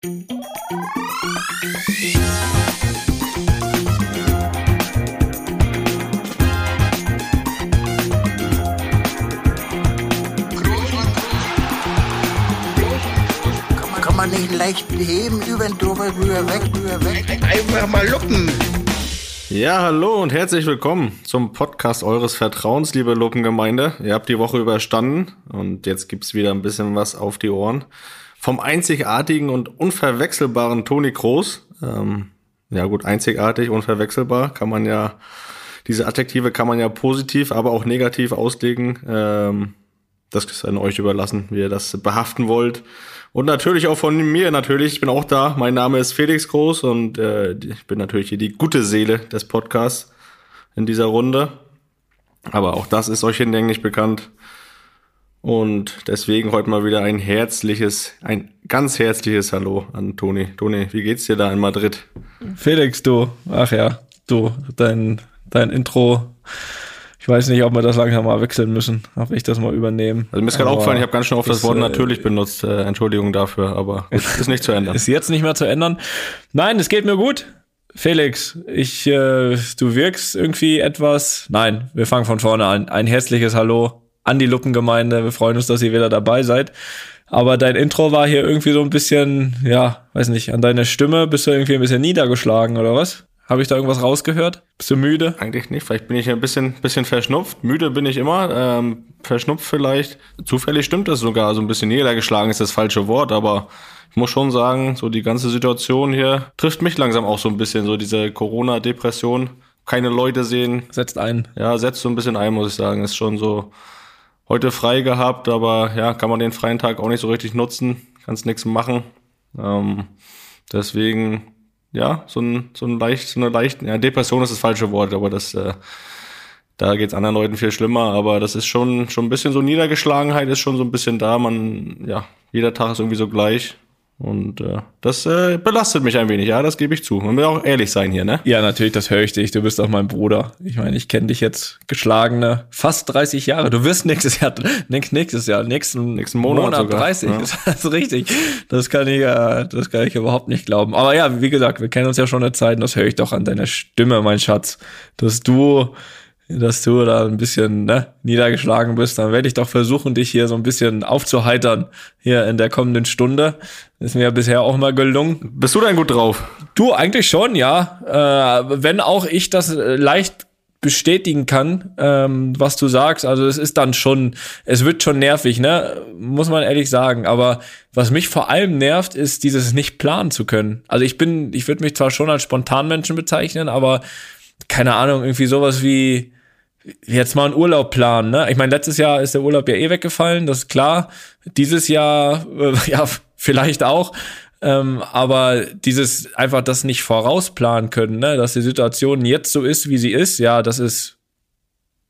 Kann man nicht leicht beheben, über den drüber, rüber, weg, rüber, weg. Einfach mal luppen. Ja, hallo und herzlich willkommen zum Podcast eures Vertrauens, liebe Lopengemeinde. Ihr habt die Woche überstanden und jetzt gibt's wieder ein bisschen was auf die Ohren. Vom einzigartigen und unverwechselbaren Toni Kroos. Ähm, ja gut, einzigartig, unverwechselbar kann man ja, diese Adjektive kann man ja positiv, aber auch negativ auslegen. Ähm, das ist an euch überlassen, wie ihr das behaften wollt. Und natürlich auch von mir, natürlich, ich bin auch da. Mein Name ist Felix Groß und äh, ich bin natürlich hier die gute Seele des Podcasts in dieser Runde. Aber auch das ist euch hinlänglich bekannt. Und deswegen heute mal wieder ein herzliches, ein ganz herzliches Hallo an Toni. Toni, wie geht's dir da in Madrid? Felix, du, ach ja, du, dein, dein Intro ich weiß nicht, ob wir das langsam mal wechseln müssen, ob ich das mal übernehmen. Also mir ist gerade aufgefallen, ich habe ganz schön oft das Wort äh, natürlich benutzt. Äh, Entschuldigung dafür, aber gut, ist nicht zu ändern. Ist jetzt nicht mehr zu ändern. Nein, es geht mir gut. Felix, ich, äh, du wirkst irgendwie etwas. Nein, wir fangen von vorne an. Ein herzliches Hallo an die Luppengemeinde. Wir freuen uns, dass ihr wieder dabei seid. Aber dein Intro war hier irgendwie so ein bisschen, ja, weiß nicht, an deiner Stimme bist du irgendwie ein bisschen niedergeschlagen oder was? Habe ich da irgendwas rausgehört? Bist du müde? Eigentlich nicht. Vielleicht bin ich ein bisschen, bisschen verschnupft. Müde bin ich immer. Ähm, verschnupft vielleicht. Zufällig stimmt das sogar. So ein bisschen niedergeschlagen ist das falsche Wort, aber ich muss schon sagen, so die ganze Situation hier trifft mich langsam auch so ein bisschen. So diese Corona-Depression. Keine Leute sehen. Setzt ein. Ja, setzt so ein bisschen ein, muss ich sagen. Ist schon so heute frei gehabt, aber ja, kann man den freien Tag auch nicht so richtig nutzen. Kannst nichts machen. Ähm, deswegen ja, so ein, so ein leicht, so eine leicht, ja, Depression ist das falsche Wort, aber das, äh, da geht's anderen Leuten viel schlimmer, aber das ist schon, schon ein bisschen so Niedergeschlagenheit ist schon so ein bisschen da. Man, ja, jeder Tag ist irgendwie so gleich. Und äh, das äh, belastet mich ein wenig, ja, das gebe ich zu. Man will auch ehrlich sein hier, ne? Ja, natürlich, das höre ich dich. Du bist auch mein Bruder. Ich meine, ich kenne dich jetzt geschlagene fast 30 Jahre. Du wirst nächstes Jahr, nächstes Jahr, nächsten, nächsten Monat, Monat sogar. 30. Ja. Das ist richtig. Das kann ich, äh, das kann ich überhaupt nicht glauben. Aber ja, wie gesagt, wir kennen uns ja schon eine Zeit und das höre ich doch an deiner Stimme, mein Schatz, dass du dass du da ein bisschen ne, niedergeschlagen bist, dann werde ich doch versuchen, dich hier so ein bisschen aufzuheitern hier in der kommenden Stunde. Ist mir ja bisher auch mal gelungen. Bist du denn gut drauf? Du, eigentlich schon, ja. Äh, wenn auch ich das äh, leicht bestätigen kann, ähm, was du sagst. Also es ist dann schon, es wird schon nervig, ne? Muss man ehrlich sagen. Aber was mich vor allem nervt, ist dieses nicht planen zu können. Also ich bin, ich würde mich zwar schon als Spontanmenschen bezeichnen, aber keine Ahnung, irgendwie sowas wie jetzt mal einen Urlaub planen, ne? Ich meine, letztes Jahr ist der Urlaub ja eh weggefallen, das ist klar. Dieses Jahr, äh, ja, vielleicht auch. Ähm, aber dieses einfach das nicht vorausplanen können, ne? dass die Situation jetzt so ist, wie sie ist, ja, das ist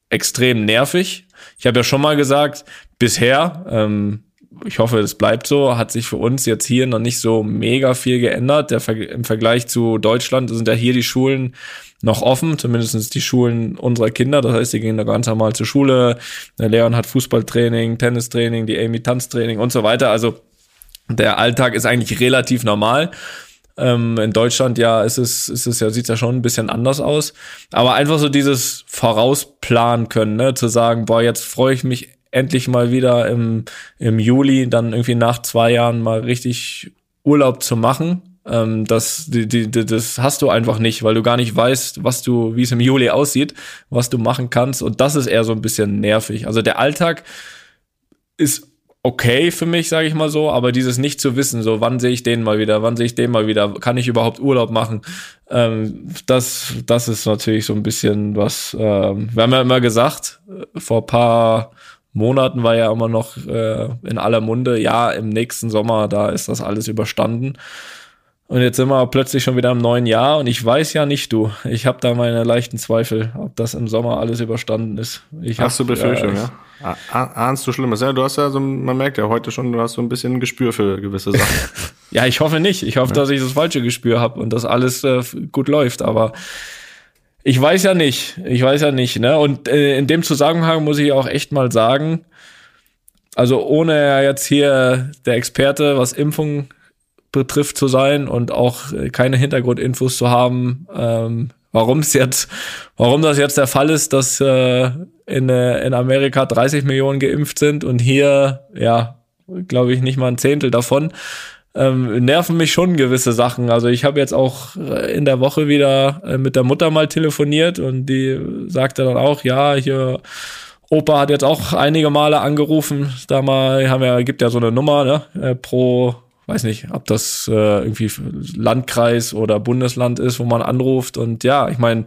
extrem nervig. Ich habe ja schon mal gesagt, bisher, ähm, ich hoffe, es bleibt so, hat sich für uns jetzt hier noch nicht so mega viel geändert. Der, Im Vergleich zu Deutschland sind ja hier die Schulen noch offen, zumindest die Schulen unserer Kinder. Das heißt, die gehen da ganz normal zur Schule. Der Leon hat Fußballtraining, Tennistraining, die Amy Tanztraining und so weiter. Also der Alltag ist eigentlich relativ normal. Ähm, in Deutschland ja ist es, ist es ja, sieht ja schon ein bisschen anders aus. Aber einfach so dieses Vorausplanen können, ne? zu sagen, boah, jetzt freue ich mich endlich mal wieder im, im Juli, dann irgendwie nach zwei Jahren mal richtig Urlaub zu machen. Ähm, das, die, die, das hast du einfach nicht, weil du gar nicht weißt, was du, wie es im Juli aussieht, was du machen kannst. Und das ist eher so ein bisschen nervig. Also der Alltag ist okay für mich, sage ich mal so, aber dieses nicht zu wissen, so wann sehe ich den mal wieder, wann sehe ich den mal wieder, kann ich überhaupt Urlaub machen, ähm, das, das ist natürlich so ein bisschen was, ähm, wir haben ja immer gesagt, äh, vor paar Monaten war ja immer noch äh, in aller Munde, ja, im nächsten Sommer, da ist das alles überstanden. Und jetzt sind wir plötzlich schon wieder im neuen Jahr und ich weiß ja nicht, du. Ich habe da meine leichten Zweifel, ob das im Sommer alles überstanden ist. Ich hast hab, du Befürchtung, äh, ja? Ahnst du Schlimmes? Ja, du hast ja so, man merkt ja heute schon, du hast so ein bisschen ein Gespür für gewisse Sachen. ja, ich hoffe nicht. Ich hoffe, ja. dass ich das falsche Gespür habe und dass alles äh, gut läuft. Aber ich weiß ja nicht. Ich weiß ja nicht. Ne? Und äh, in dem Zusammenhang muss ich auch echt mal sagen, also ohne jetzt hier der Experte, was Impfung betrifft zu sein und auch äh, keine Hintergrundinfos zu haben, ähm, warum es jetzt, warum das jetzt der Fall ist, dass äh, in, äh, in Amerika 30 Millionen geimpft sind und hier, ja, glaube ich, nicht mal ein Zehntel davon. Ähm, nerven mich schon gewisse Sachen. Also ich habe jetzt auch äh, in der Woche wieder äh, mit der Mutter mal telefoniert und die sagte dann auch, ja, hier Opa hat jetzt auch einige Male angerufen. Da mal haben wir, gibt ja so eine Nummer, ne, äh, pro, weiß nicht, ob das äh, irgendwie Landkreis oder Bundesland ist, wo man anruft. Und ja, ich meine,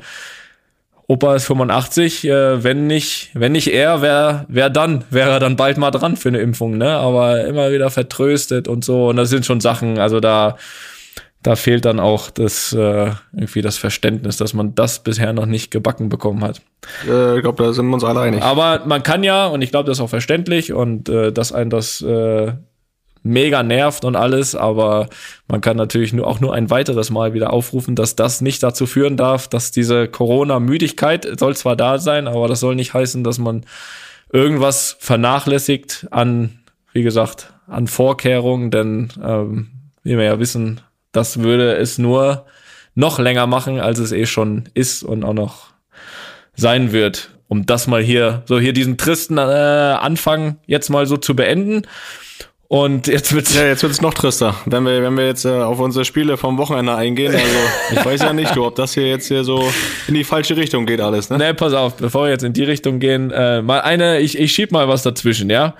Opa ist 85, äh, wenn nicht, wenn nicht er, wer, wer dann? Wäre er dann bald mal dran für eine Impfung, ne? Aber immer wieder vertröstet und so. Und das sind schon Sachen, also da, da fehlt dann auch das äh, irgendwie das Verständnis, dass man das bisher noch nicht gebacken bekommen hat. Äh, ich glaube, da sind wir uns alle einig. Aber man kann ja, und ich glaube, das ist auch verständlich und äh, dass ein das äh, mega nervt und alles, aber man kann natürlich nur auch nur ein weiteres Mal wieder aufrufen, dass das nicht dazu führen darf, dass diese Corona-Müdigkeit soll zwar da sein, aber das soll nicht heißen, dass man irgendwas vernachlässigt an, wie gesagt, an Vorkehrungen, denn ähm, wie wir ja wissen, das würde es nur noch länger machen, als es eh schon ist und auch noch sein wird. Um das mal hier, so hier diesen tristen äh, Anfang jetzt mal so zu beenden. Und jetzt wird's ja, jetzt wird's noch trister, wenn wir, wenn wir jetzt äh, auf unsere Spiele vom Wochenende eingehen. Also ich weiß ja nicht, du, ob das hier jetzt hier so in die falsche Richtung geht alles, ne? Ne, pass auf, bevor wir jetzt in die Richtung gehen, äh, mal eine, ich, ich schieb mal was dazwischen, ja.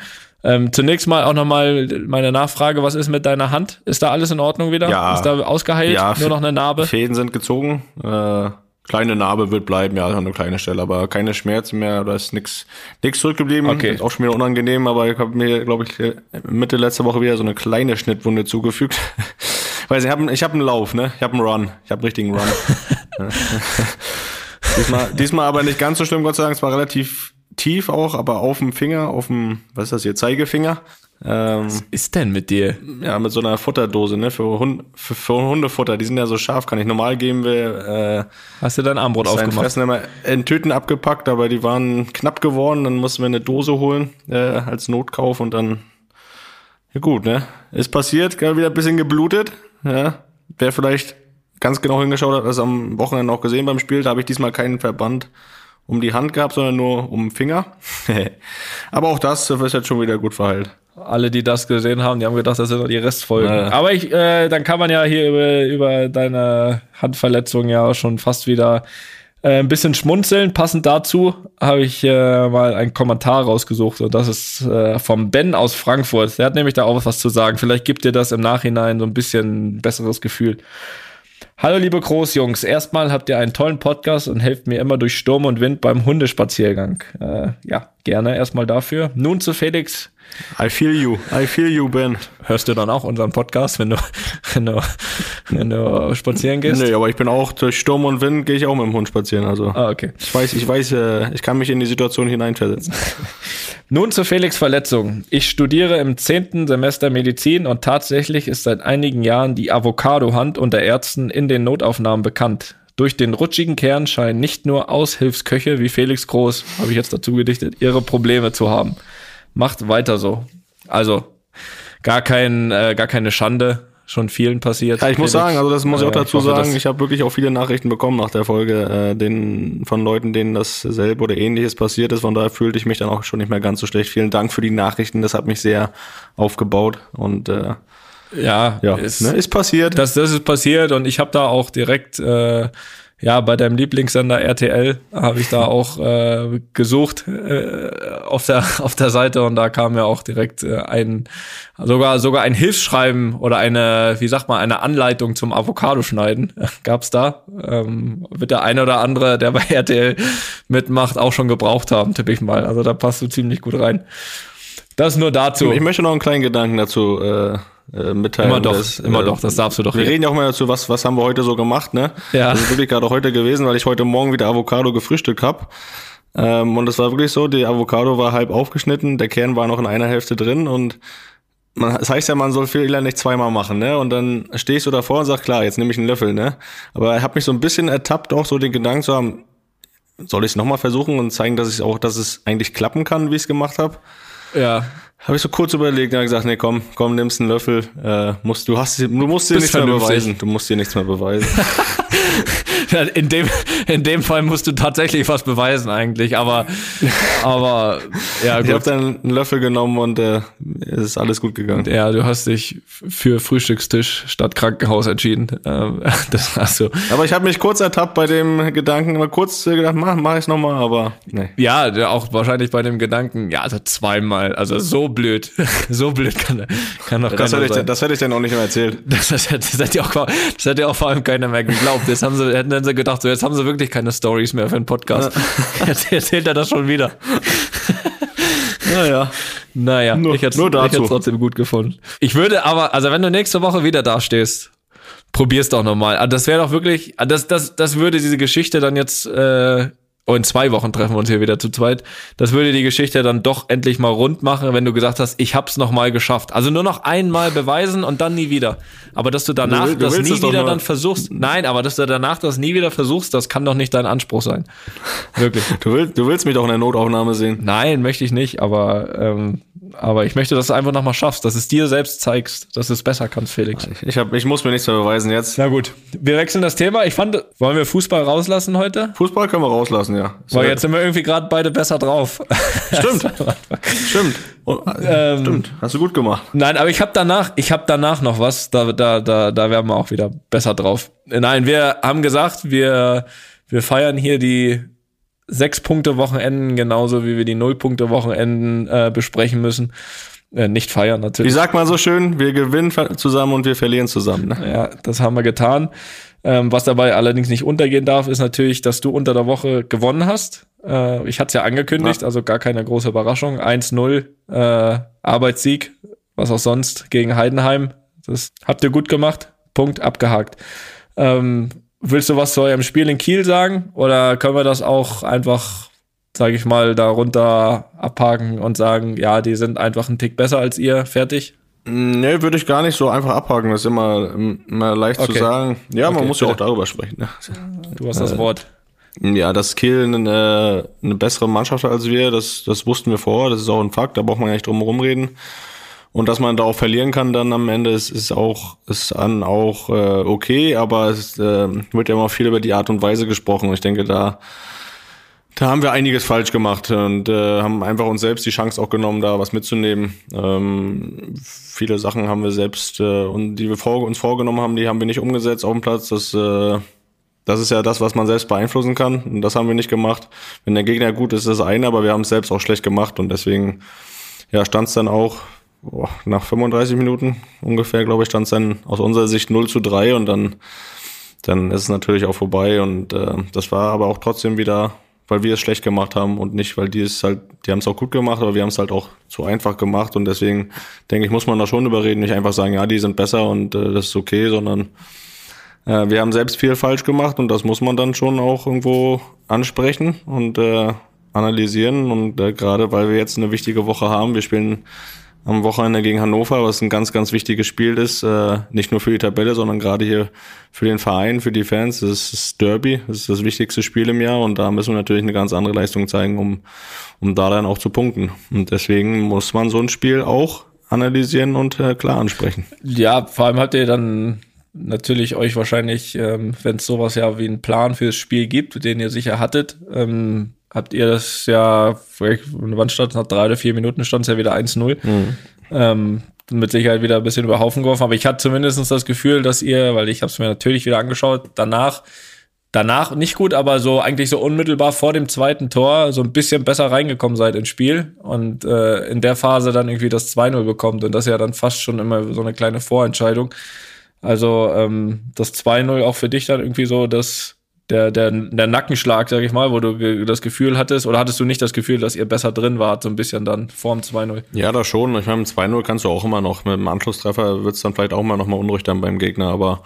Ähm, zunächst mal auch nochmal meine Nachfrage, was ist mit deiner Hand? Ist da alles in Ordnung wieder? Ja. Ist da ausgeheilt? Ja, Nur noch eine Narbe? Fäden sind gezogen. Äh, kleine Narbe wird bleiben, ja, eine kleine Stelle, aber keine Schmerzen mehr, da ist nix nix zurückgeblieben. Okay. Ist auch schon wieder unangenehm, aber ich habe mir, glaube ich, Mitte letzter Woche wieder so eine kleine Schnittwunde zugefügt. Weiß ich habe ich hab einen Lauf, ne? Ich habe einen Run. Ich habe einen richtigen Run. diesmal, diesmal aber nicht ganz so schlimm, Gott sei Dank. Es war relativ tief auch, aber auf dem Finger, auf dem, was ist das hier, Zeigefinger. Ähm, Was ist denn mit dir? ja, mit so einer Futterdose, ne, für, Hund, für, für Hundefutter. Die sind ja so scharf, kann ich normal geben, will, äh, Hast du dein Armbrot aufgemacht? Fressen immer in Tüten abgepackt, aber die waren knapp geworden. Dann mussten wir eine Dose holen äh, als Notkauf und dann ja gut, ne? Ist passiert, gerade wieder ein bisschen geblutet. Ja, wer vielleicht ganz genau hingeschaut hat, das am Wochenende auch gesehen beim Spiel. Da habe ich diesmal keinen Verband um die Hand gehabt, sondern nur um den Finger. aber auch das ist jetzt schon wieder gut verheilt. Alle, die das gesehen haben, die haben gedacht, das sind noch die Restfolgen. Ja. Aber ich, äh, dann kann man ja hier über, über deine Handverletzung ja schon fast wieder äh, ein bisschen schmunzeln. Passend dazu habe ich äh, mal einen Kommentar rausgesucht und das ist äh, vom Ben aus Frankfurt. Der hat nämlich da auch was zu sagen. Vielleicht gibt dir das im Nachhinein so ein bisschen ein besseres Gefühl. Hallo liebe Großjungs, erstmal habt ihr einen tollen Podcast und helft mir immer durch Sturm und Wind beim Hundespaziergang. Äh, ja, gerne erstmal dafür. Nun zu Felix. I feel you, I feel you, Ben. Hörst du dann auch unseren Podcast, wenn du, wenn du, wenn du spazieren gehst? Nee, aber ich bin auch durch Sturm und Wind gehe ich auch mit dem Hund spazieren. Also Ah, okay. ich weiß, ich weiß, äh, ich kann mich in die Situation hineinversetzen. Nun zu Felix Verletzung. Ich studiere im zehnten Semester Medizin und tatsächlich ist seit einigen Jahren die Avocado-Hand unter Ärzten in den Notaufnahmen bekannt. Durch den rutschigen Kern scheinen nicht nur Aushilfsköche wie Felix Groß, habe ich jetzt dazu gedichtet, ihre Probleme zu haben. Macht weiter so. Also gar kein, äh, gar keine Schande, schon vielen passiert. Ja, ich muss sagen, also das muss ich auch dazu hoffe, sagen, ich habe wirklich auch viele Nachrichten bekommen nach der Folge, äh, den, von Leuten, denen dasselbe oder ähnliches passiert ist. Von daher fühlte ich mich dann auch schon nicht mehr ganz so schlecht. Vielen Dank für die Nachrichten, das hat mich sehr aufgebaut und äh, ja, ja, ist, ne, ist passiert. das, das ist passiert und ich habe da auch direkt, äh, ja, bei deinem Lieblingssender RTL habe ich da auch äh, gesucht äh, auf der auf der Seite und da kam ja auch direkt äh, ein sogar sogar ein Hilfsschreiben oder eine wie sagt man eine Anleitung zum Avocado-Schneiden gab's da. Ähm, wird der eine oder andere der bei RTL mitmacht auch schon gebraucht haben tippe ich mal. Also da passt du ziemlich gut rein. Das nur dazu. Ich möchte noch einen kleinen Gedanken dazu äh, äh, mitteilen. immer doch Das, immer äh, doch das darfst du doch Wir reden ja auch mal dazu, was, was haben wir heute so gemacht, ne? Ja. Das ist wirklich gerade heute gewesen, weil ich heute Morgen wieder Avocado gefrühstückt hab. Ähm, und es war wirklich so, die Avocado war halb aufgeschnitten, der Kern war noch in einer Hälfte drin und man, das heißt ja, man soll Fehler nicht zweimal machen, ne? Und dann stehst du davor und sagst, klar, jetzt nehme ich einen Löffel, ne? Aber ich habe mich so ein bisschen ertappt, auch so den Gedanken zu haben, soll ich es nochmal versuchen und zeigen, dass ich auch, dass es eigentlich klappen kann, wie ich es gemacht habe? ja Habe ich so kurz überlegt, dann gesagt, nee, komm, komm, nimmst einen Löffel. Äh, musst, du, hast, du musst dir Bist nichts mehr vernünftig. beweisen. Du musst dir nichts mehr beweisen. In dem, in dem Fall musst du tatsächlich was beweisen eigentlich, aber, aber ja Ich habe gut. dann einen Löffel genommen und äh, es ist alles gut gegangen. Ja, du hast dich für Frühstückstisch statt Krankenhaus entschieden. Ähm, Das hast du. Aber ich habe mich kurz ertappt bei dem Gedanken, mal kurz gedacht, mach, mach ich's nochmal, aber nee. Ja, auch wahrscheinlich bei dem Gedanken, ja, also zweimal, also so blöd, so blöd kann, kann doch Das keiner hätte, ich, sein. das hätte ich dann auch nicht mehr erzählt. Das, das, das, hätte ja auch, das ja auch vor allem keiner mehr geglaubt. Jetzt haben sie, hätten dann sie gedacht, so jetzt haben sie wirklich keine Stories mehr für den Podcast. Jetzt erzählt er das schon wieder. Naja. Naja, Nur- ich hätte hätt's trotzdem gut gefunden. Ich würde aber, also wenn du nächste Woche wieder dastehst, probier's doch nochmal. Also das wäre doch wirklich, also das, das, das würde diese Geschichte dann jetzt, äh, oh, in zwei Wochen treffen wir uns hier wieder zu zweit. Das würde die Geschichte dann doch endlich mal rund machen, wenn du gesagt hast, ich hab's nochmal geschafft. Also nur noch einmal beweisen und dann nie wieder. Aber dass du danach Du du das nie wieder dann versuchst, nein, aber dass du danach das nie wieder versuchst, das kann doch nicht dein Anspruch sein. Wirklich. Du willst, du willst mich doch in der Notaufnahme sehen. Nein, möchte ich nicht, aber, ähm, aber ich möchte, dass du einfach nochmal schaffst, dass es dir selbst zeigst, dass du es besser kannst, Felix. Ich, hab, ich muss mir nichts mehr beweisen jetzt. Na gut, wir wechseln das Thema. Ich fand, wollen wir Fußball rauslassen heute? Fußball können wir rauslassen, ja. Weil jetzt sind wir irgendwie gerade beide besser drauf. Stimmt. Stimmt. Oh, äh, Stimmt. Hast du gut gemacht. Nein, aber ich habe danach, ich habe danach noch was. Da, da, da, da werden wir auch wieder besser drauf. Nein, wir haben gesagt, wir, wir feiern hier die sechs Punkte Wochenenden genauso wie wir die null Punkte Wochenenden äh, besprechen müssen. Äh, nicht feiern Wie natürlich. sagt man so schön, wir gewinnen zusammen und wir verlieren zusammen. Ne? Ja, das haben wir getan. Ähm, was dabei allerdings nicht untergehen darf, ist natürlich, dass du unter der Woche gewonnen hast. Äh, ich hatte es ja angekündigt, also gar keine große Überraschung. 1-0 äh, Arbeitssieg, was auch sonst gegen Heidenheim. Das habt ihr gut gemacht. Punkt, abgehakt. Ähm, willst du was zu eurem Spiel in Kiel sagen? Oder können wir das auch einfach, sage ich mal, darunter abhaken und sagen, ja, die sind einfach einen Tick besser als ihr, fertig? Nee, würde ich gar nicht so einfach abhaken. Das ist immer, immer leicht Okay. zu sagen. Ja, man Okay, muss ja bitte. auch darüber sprechen. Ne? Du hast das Wort. Ja, dass Kiel eine, eine bessere Mannschaft hat als wir, das, das wussten wir vorher, das ist auch ein Fakt, da braucht man gar nicht drum herum reden. Und dass man da auch verlieren kann dann am Ende, ist, ist auch, ist dann auch äh, okay, aber es äh, wird ja immer viel über die Art und Weise gesprochen. Ich denke, da, da haben wir einiges falsch gemacht und äh, haben einfach uns selbst die Chance auch genommen, da was mitzunehmen. Ähm, viele Sachen haben wir selbst äh, und die wir vor, uns vorgenommen haben, die haben wir nicht umgesetzt auf dem Platz. Das äh, das ist ja das, was man selbst beeinflussen kann. Und das haben wir nicht gemacht. Wenn der Gegner gut ist, ist das eine, aber wir haben es selbst auch schlecht gemacht. Und deswegen ja, stand es dann auch boah, nach 35 Minuten ungefähr, glaube ich, stand es dann aus unserer Sicht 0 zu 3 und dann, dann ist es natürlich auch vorbei. Und äh, das war aber auch trotzdem wieder, weil wir es schlecht gemacht haben und nicht, weil die es halt, die haben es auch gut gemacht, aber wir haben es halt auch zu einfach gemacht. Und deswegen denke ich, muss man da schon überreden, nicht einfach sagen, ja, die sind besser und äh, das ist okay, sondern äh, wir haben selbst viel falsch gemacht und das muss man dann schon auch irgendwo ansprechen und äh, analysieren. Und äh, gerade weil wir jetzt eine wichtige Woche haben, wir spielen am Wochenende gegen Hannover, was ein ganz, ganz wichtiges Spiel ist, äh, nicht nur für die Tabelle, sondern gerade hier für den Verein, für die Fans. Das ist das Derby, das ist das wichtigste Spiel im Jahr und da müssen wir natürlich eine ganz andere Leistung zeigen, um, um da dann auch zu punkten. Und deswegen muss man so ein Spiel auch analysieren und äh, klar ansprechen. Ja, vor allem habt ihr dann natürlich euch wahrscheinlich, ähm, wenn es sowas ja wie einen Plan fürs Spiel gibt, den ihr sicher hattet, ähm, habt ihr das ja, vielleicht, wann stand nach drei oder vier Minuten stand es ja wieder 1-0. Ähm, mit Sicherheit wieder ein bisschen über Haufen geworfen, aber ich hatte zumindest das Gefühl, dass ihr, weil ich habe es mir natürlich wieder angeschaut, danach danach nicht gut, aber so eigentlich so unmittelbar vor dem zweiten Tor so ein bisschen besser reingekommen seid ins Spiel und äh, in der Phase dann irgendwie das 2-0 bekommt und das ist ja dann fast schon immer so eine kleine Vorentscheidung. Also ähm, das 2-0 auch für dich dann irgendwie so das der, der, der Nackenschlag, sag ich mal, wo du das Gefühl hattest, oder hattest du nicht das Gefühl, dass ihr besser drin wart, so ein bisschen dann vorm 2-0? Ja, da schon. Ich meine, mit 2-0 kannst du auch immer noch, mit dem Anschlusstreffer wird's dann vielleicht auch mal nochmal unruhig dann beim Gegner, aber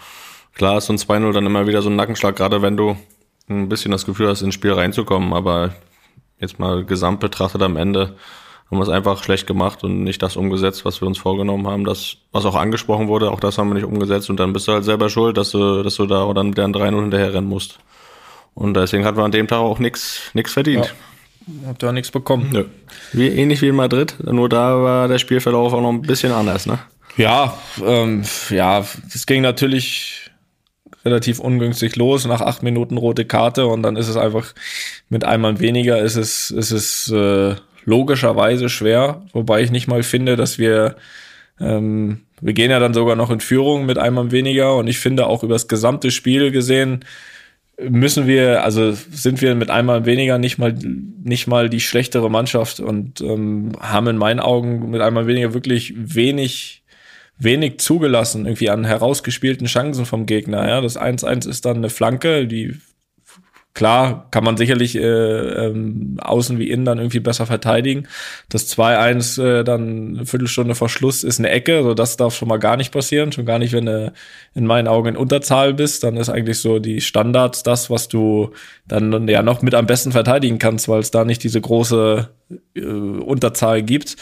klar ist so ein 2-0 dann immer wieder so ein Nackenschlag, gerade wenn du ein bisschen das Gefühl hast, ins Spiel reinzukommen, aber jetzt mal gesamt betrachtet am Ende haben wir es einfach schlecht gemacht und nicht das umgesetzt, was wir uns vorgenommen haben. Das, was auch angesprochen wurde, auch das haben wir nicht umgesetzt und dann bist du halt selber schuld, dass du, dass du da dann mit der 3-0 hinterher rennen musst. Und deswegen hatten wir an dem Tag auch nichts nix verdient. Habt ihr auch nichts bekommen. Nö. Wie, ähnlich wie in Madrid, nur da war der Spielverlauf auch noch ein bisschen anders, ne? Ja, ähm, ja, es ging natürlich relativ ungünstig los, nach acht Minuten rote Karte und dann ist es einfach mit einmal weniger, ist es, ist es äh, logischerweise schwer, wobei ich nicht mal finde, dass wir ähm, wir gehen ja dann sogar noch in Führung mit einmal weniger und ich finde auch über das gesamte Spiel gesehen müssen wir, also sind wir mit einmal weniger nicht mal nicht mal die schlechtere Mannschaft und ähm, haben in meinen Augen mit einmal weniger wirklich wenig wenig zugelassen irgendwie an herausgespielten Chancen vom Gegner. Ja, das 1-1 ist dann eine Flanke, die Klar, kann man sicherlich äh, ähm, außen wie innen dann irgendwie besser verteidigen. Das 2-1 äh, dann eine Viertelstunde vor Schluss ist eine Ecke, so das darf schon mal gar nicht passieren. Schon gar nicht, wenn du in meinen Augen in Unterzahl bist, dann ist eigentlich so die Standards das, was du dann ja noch mit am besten verteidigen kannst, weil es da nicht diese große äh, Unterzahl gibt.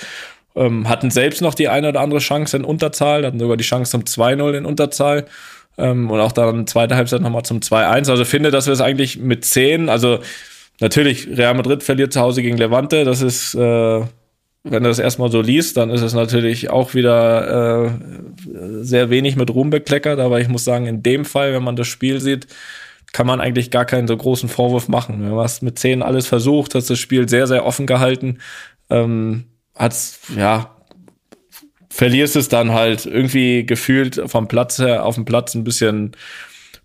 Ähm, hatten selbst noch die eine oder andere Chance in Unterzahl, hatten sogar die Chance zum 2-0 in Unterzahl ähm, und auch dann zweite Halbzeit nochmal zum 2-1. Also finde, dass wir es eigentlich mit 10, also natürlich, Real Madrid verliert zu Hause gegen Levante, das ist, äh, wenn du das erstmal so liest, dann ist es natürlich auch wieder äh, sehr wenig mit Ruhm bekleckert, aber ich muss sagen, in dem Fall, wenn man das Spiel sieht, kann man eigentlich gar keinen so großen Vorwurf machen. Du hast mit 10 alles versucht, hast das Spiel sehr, sehr offen gehalten, ähm, hat's, ja, verlierst es dann halt irgendwie gefühlt vom Platz her auf dem Platz ein bisschen,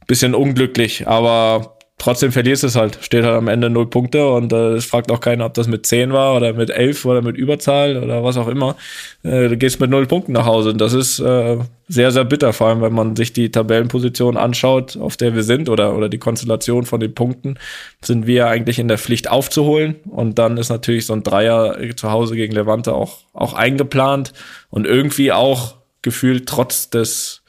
bisschen unglücklich, aber trotzdem verlierst es halt. Steht halt am Ende null Punkte und äh, es fragt auch keiner, ob das mit zehn war oder mit elf oder mit Überzahl oder was auch immer. Äh, du gehst mit null Punkten nach Hause und das ist äh, sehr, sehr bitter, vor allem wenn man sich die Tabellenposition anschaut, auf der wir sind oder, oder die Konstellation von den Punkten, sind wir eigentlich in der Pflicht aufzuholen und dann ist natürlich so ein Dreier zu Hause gegen Levante auch, auch eingeplant und irgendwie auch gefühlt trotz des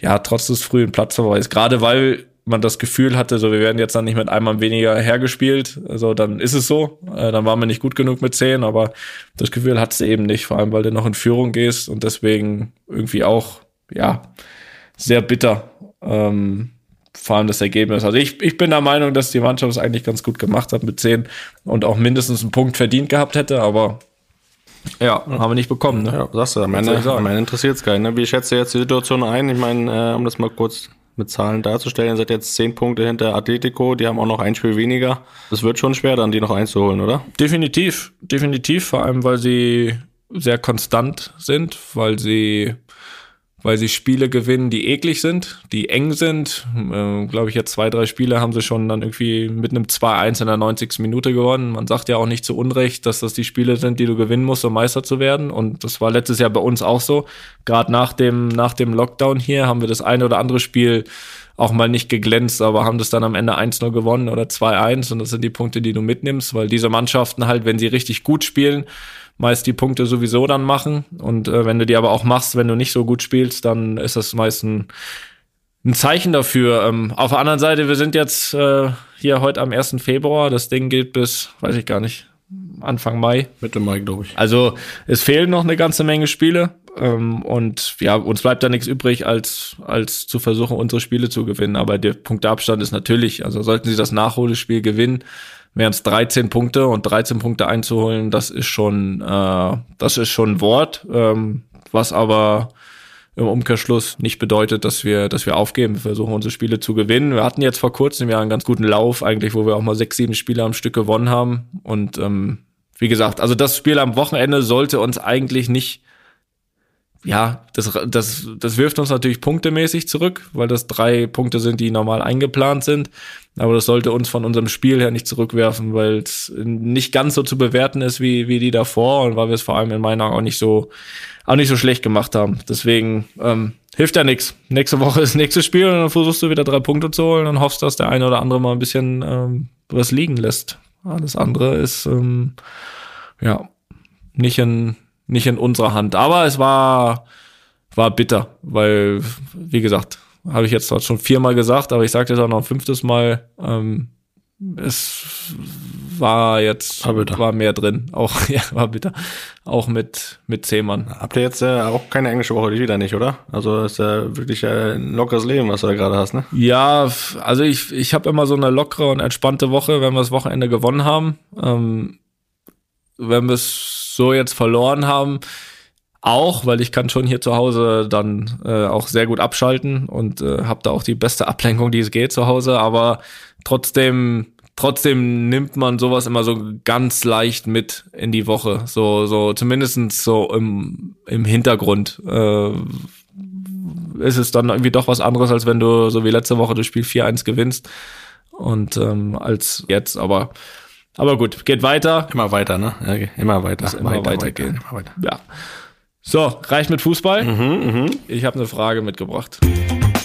ja, trotz des frühen Platzverweis. Gerade weil man das Gefühl hatte, so wir werden jetzt dann nicht mit einmal weniger hergespielt, also dann ist es so, äh, dann waren wir nicht gut genug mit zehn, aber das Gefühl hattest du eben nicht, vor allem weil du noch in Führung gehst und deswegen irgendwie auch, ja, sehr bitter, ähm, vor allem das Ergebnis. Also ich, ich bin der Meinung, dass die Mannschaft es eigentlich ganz gut gemacht hat mit zehn und auch mindestens einen Punkt verdient gehabt hätte, aber ja, haben wir nicht bekommen. Ne? Ja, sagst du, am Ende, am Ende interessiert es keinen. Ne? Wie schätzt du jetzt die Situation ein? Ich meine, äh, um das mal kurz mit Zahlen darzustellen. Ihr seid jetzt zehn Punkte hinter Atletico, die haben auch noch ein Spiel weniger. Es wird schon schwer, dann die noch einzuholen, oder? Definitiv, definitiv, vor allem weil sie sehr konstant sind, weil sie weil sie Spiele gewinnen, die eklig sind, die eng sind. Äh, Glaube ich, jetzt zwei, drei Spiele haben sie schon dann irgendwie mit einem 2-1 in der 90. Minute gewonnen. Man sagt ja auch nicht zu Unrecht, dass das die Spiele sind, die du gewinnen musst, um Meister zu werden. Und das war letztes Jahr bei uns auch so. Gerade nach dem, nach dem Lockdown hier haben wir das eine oder andere Spiel auch mal nicht geglänzt, aber haben das dann am Ende 1-0 gewonnen oder 2-1 und das sind die Punkte, die du mitnimmst, weil diese Mannschaften halt, wenn sie richtig gut spielen, meist die Punkte sowieso dann machen. Und äh, wenn du die aber auch machst, wenn du nicht so gut spielst, dann ist das meist ein, ein Zeichen dafür. Ähm, auf der anderen Seite, wir sind jetzt äh, hier heute am 1. Februar. Das Ding geht bis, weiß ich gar nicht, Anfang Mai. Mitte Mai, glaube ich. Also es fehlen noch eine ganze Menge Spiele. Ähm, und ja, uns bleibt da nichts übrig, als, als zu versuchen, unsere Spiele zu gewinnen. Aber der Punktabstand ist natürlich, also sollten sie das Nachholspiel gewinnen, wären es 13 Punkte und 13 Punkte einzuholen, das ist schon, äh, das ist schon ein Wort, ähm, was aber im Umkehrschluss nicht bedeutet, dass wir, dass wir aufgeben. Wir versuchen unsere Spiele zu gewinnen. Wir hatten jetzt vor kurzem ja einen ganz guten Lauf, eigentlich, wo wir auch mal sechs, sieben Spiele am Stück gewonnen haben. Und ähm, wie gesagt, also das Spiel am Wochenende sollte uns eigentlich nicht ja, das, das, das wirft uns natürlich punktemäßig zurück, weil das drei Punkte sind, die normal eingeplant sind. Aber das sollte uns von unserem Spiel her nicht zurückwerfen, weil es nicht ganz so zu bewerten ist wie, wie die davor und weil wir es vor allem in meiner auch nicht so, auch nicht so schlecht gemacht haben. Deswegen ähm, hilft ja nichts. Nächste Woche ist das nächste Spiel und dann versuchst du wieder drei Punkte zu holen und hoffst, dass der eine oder andere mal ein bisschen ähm, was liegen lässt. Alles andere ist ähm, ja nicht in nicht in unserer Hand. Aber es war, war bitter, weil, wie gesagt, habe ich jetzt schon viermal gesagt, aber ich sage jetzt auch noch ein fünftes Mal, ähm, es war jetzt War war mehr drin. Auch ja, war bitter. Auch mit mit Zehmann. Habt ihr jetzt äh, auch keine englische Woche wieder nicht, oder? Also ist ja wirklich äh, ein lockeres Leben, was du da gerade hast, ne? Ja, also ich ich habe immer so eine lockere und entspannte Woche, wenn wir das Wochenende gewonnen haben. Ähm, wenn wir es so jetzt verloren haben, auch, weil ich kann schon hier zu Hause dann äh, auch sehr gut abschalten und äh, habe da auch die beste Ablenkung, die es geht zu Hause, aber trotzdem trotzdem nimmt man sowas immer so ganz leicht mit in die Woche, so so zumindestens so im im Hintergrund. Äh, ist es dann irgendwie doch was anderes, als wenn du so wie letzte Woche das Spiel 4-1 gewinnst. Und ähm, als jetzt, aber aber gut, geht weiter. Immer weiter, ne? Ja, okay. immer weiter. Muss immer weitergehen. Weiter, immer weiter. Ja. So, reicht mit Fußball? Ich habe eine Frage mitgebracht.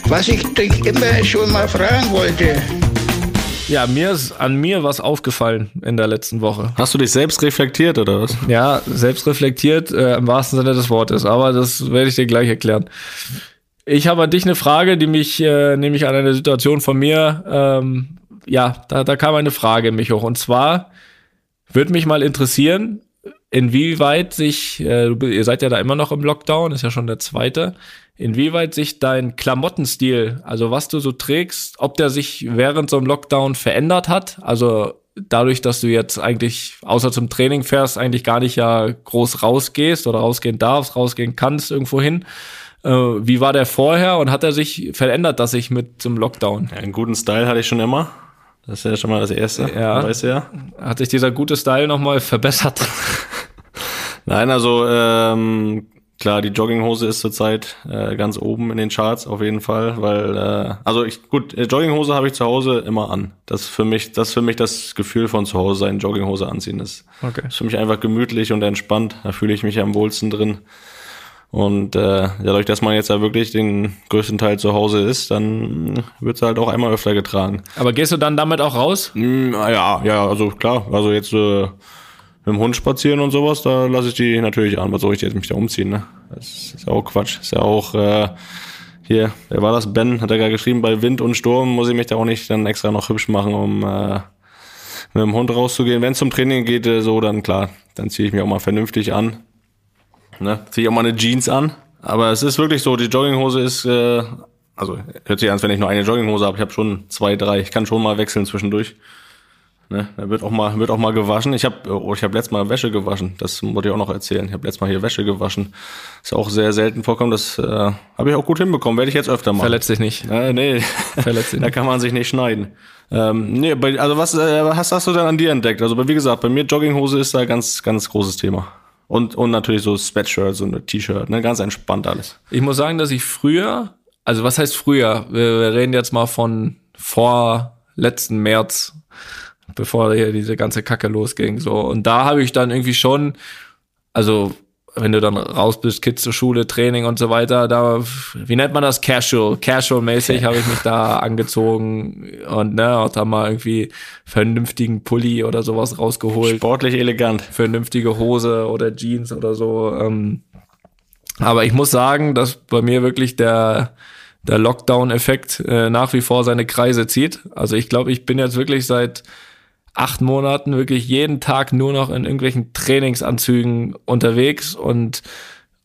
Was ich dich immer schon mal fragen wollte. Ja, mir ist an mir was aufgefallen in der letzten Woche. Hast du dich selbst reflektiert oder was? Ja, selbst reflektiert äh, im wahrsten Sinne des Wortes, aber das werde ich dir gleich erklären. Ich habe an dich eine Frage, die mich äh, nämlich an eine Situation von mir, ähm, ja, da, da kam eine Frage in mich hoch. Und zwar würde mich mal interessieren, inwieweit sich, äh, ihr seid ja da immer noch im Lockdown, ist ja schon der zweite, inwieweit sich dein Klamottenstil, also was du so trägst, ob der sich während so einem Lockdown verändert hat, also dadurch, dass du jetzt eigentlich außer zum Training fährst, eigentlich gar nicht ja groß rausgehst oder rausgehen darfst, rausgehen kannst irgendwo hin. Äh, wie war der vorher und hat er sich verändert, dass ich mit zum Lockdown? Ja, einen guten Style hatte ich schon immer. Das ist ja schon mal das Erste. Ja. Weißt du ja. Hat sich dieser gute Style nochmal verbessert? Nein, also ähm, klar, die Jogginghose ist zurzeit äh, ganz oben in den Charts auf jeden Fall, weil äh, also ich gut, äh, Jogginghose habe ich zu Hause immer an. Das ist für mich, das ist für mich das Gefühl von zu Hause sein, Jogginghose anziehen. Das Okay. ist für mich einfach gemütlich und entspannt. Da fühle ich mich am wohlsten drin. Und äh, dadurch, dass man jetzt ja wirklich den größten Teil zu Hause ist, dann wird es halt auch einmal öfter getragen. Aber gehst du dann damit auch raus? Mm, Ja, ja, also klar. Also jetzt äh, mit dem Hund spazieren und sowas, da lasse ich die natürlich an. Was soll ich jetzt mich da umziehen, ne? Das ist ja auch Quatsch. Ist ja auch äh, hier, wer war das? Ben hat er gerade geschrieben, bei Wind und Sturm muss ich mich da auch nicht dann extra noch hübsch machen, um äh, mit dem Hund rauszugehen. Wenn es zum Training geht, äh, so, dann klar, dann ziehe ich mich auch mal vernünftig an. Ne? Ziehe ich auch mal eine Jeans an. Aber es ist wirklich so, die Jogginghose ist, äh, also hört sich an, als wenn ich nur eine Jogginghose habe. Ich habe schon zwei, drei. Ich kann schon mal wechseln zwischendurch. Ne? Da wird auch mal, wird auch mal gewaschen. Ich habe, oh, ich habe letztes Mal Wäsche gewaschen. Das wollte ich auch noch erzählen. Ich habe letztes Mal hier Wäsche gewaschen. Ist auch sehr selten vorkommen. Das äh, habe ich auch gut hinbekommen. Werde ich jetzt öfter machen. Verletzt dich nicht. Äh, nee, Verletzt dich da nicht. kann man sich nicht schneiden. Ähm, nee, also was äh, hast, hast du denn an dir entdeckt? Also wie gesagt, bei mir Jogginghose ist da ganz, ganz großes Thema. Und, und natürlich so Sweatshirt, so eine T-Shirt, ne, ganz entspannt alles. Ich muss sagen, dass ich früher, also was heißt früher? Wir, wir reden jetzt mal von vor letzten März, bevor hier diese ganze Kacke losging. So. Und da habe ich dann irgendwie schon, also wenn du dann raus bist, Kids zur Schule, Training und so weiter, da, wie nennt man das? Casual. Casual-mäßig habe ich mich da angezogen und ne, auch da mal irgendwie vernünftigen Pulli oder sowas rausgeholt Sportlich elegant. vernünftige Hose oder Jeans oder so. Ähm, aber ich muss sagen, dass bei mir wirklich der, der Lockdown-Effekt äh, nach wie vor seine Kreise zieht. Also ich glaube, ich bin jetzt wirklich seit acht Monaten wirklich jeden Tag nur noch in irgendwelchen Trainingsanzügen unterwegs und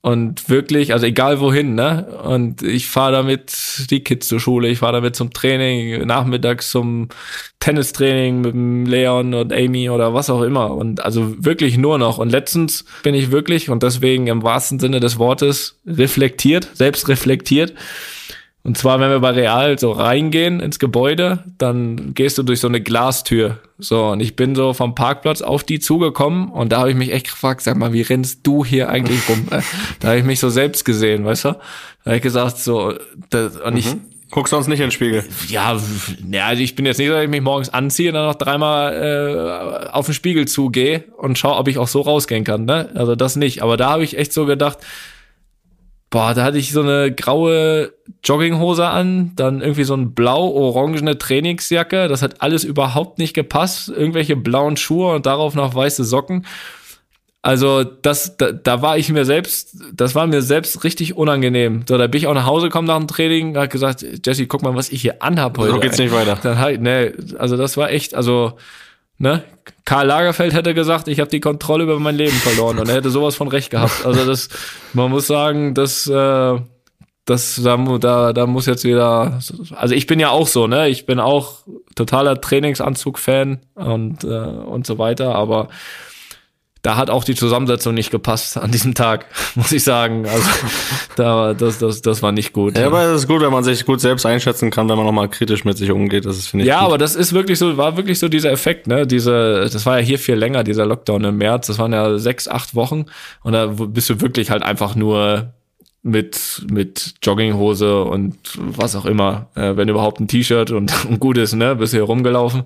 und wirklich, also egal wohin, ne? Und ich fahre damit die Kids zur Schule, ich fahre damit zum Training, nachmittags zum Tennistraining mit Leon und Amy oder was auch immer. Und also wirklich nur noch. Und letztens bin ich wirklich, und deswegen im wahrsten Sinne des Wortes, reflektiert, selbst reflektiert. Und zwar, wenn wir bei Real so reingehen ins Gebäude, dann gehst du durch so eine Glastür. So, und ich bin so vom Parkplatz auf die zugekommen und da habe ich mich echt gefragt, sag mal, wie rennst du hier eigentlich rum? Äh, da habe ich mich so selbst gesehen, weißt du? Da habe ich gesagt, so, das, und ich, Guckst sonst nicht in den Spiegel. ja, ja, also ich bin jetzt nicht so, dass ich mich morgens anziehe und dann noch dreimal äh, auf den Spiegel zugehe und schaue, ob ich auch so rausgehen kann. Ne? Also das nicht. Aber da habe ich echt so gedacht, boah, da hatte ich so eine graue Jogginghose an, dann irgendwie so ein blau-orangene Trainingsjacke. Das hat alles überhaupt nicht gepasst. Irgendwelche blauen Schuhe und darauf noch weiße Socken. Also das, da, da war ich mir selbst, das war mir selbst richtig unangenehm. So, da bin ich auch nach Hause gekommen nach dem Training, hat gesagt, Jesse, guck mal, was ich hier anhab heute. So geht's nicht weiter. Dann halt, ne, also das war echt, also ne, Karl Lagerfeld hätte gesagt, ich habe die Kontrolle über mein Leben verloren und er hätte sowas von recht gehabt. Also das, man muss sagen, dass äh, das da, da, da muss jetzt wieder, also ich bin ja auch so, ne, ich bin auch totaler Trainingsanzug-Fan und äh, und so weiter, aber da hat auch die Zusammensetzung nicht gepasst an diesem Tag, muss ich sagen. Also da, das, das, das war nicht gut. Ja, aber es ist gut, wenn man sich gut selbst einschätzen kann, wenn man nochmal kritisch mit sich umgeht. Das ist, finde ich. Ja, gut. aber das ist wirklich so, war wirklich so dieser Effekt, ne? Diese, das war ja hier viel länger, dieser Lockdown im März. Das waren ja sechs, acht Wochen. Und da bist du wirklich halt einfach nur mit, mit Jogginghose und was auch immer, äh, wenn überhaupt ein T-Shirt und, und gut ist, ne, bist hier rumgelaufen.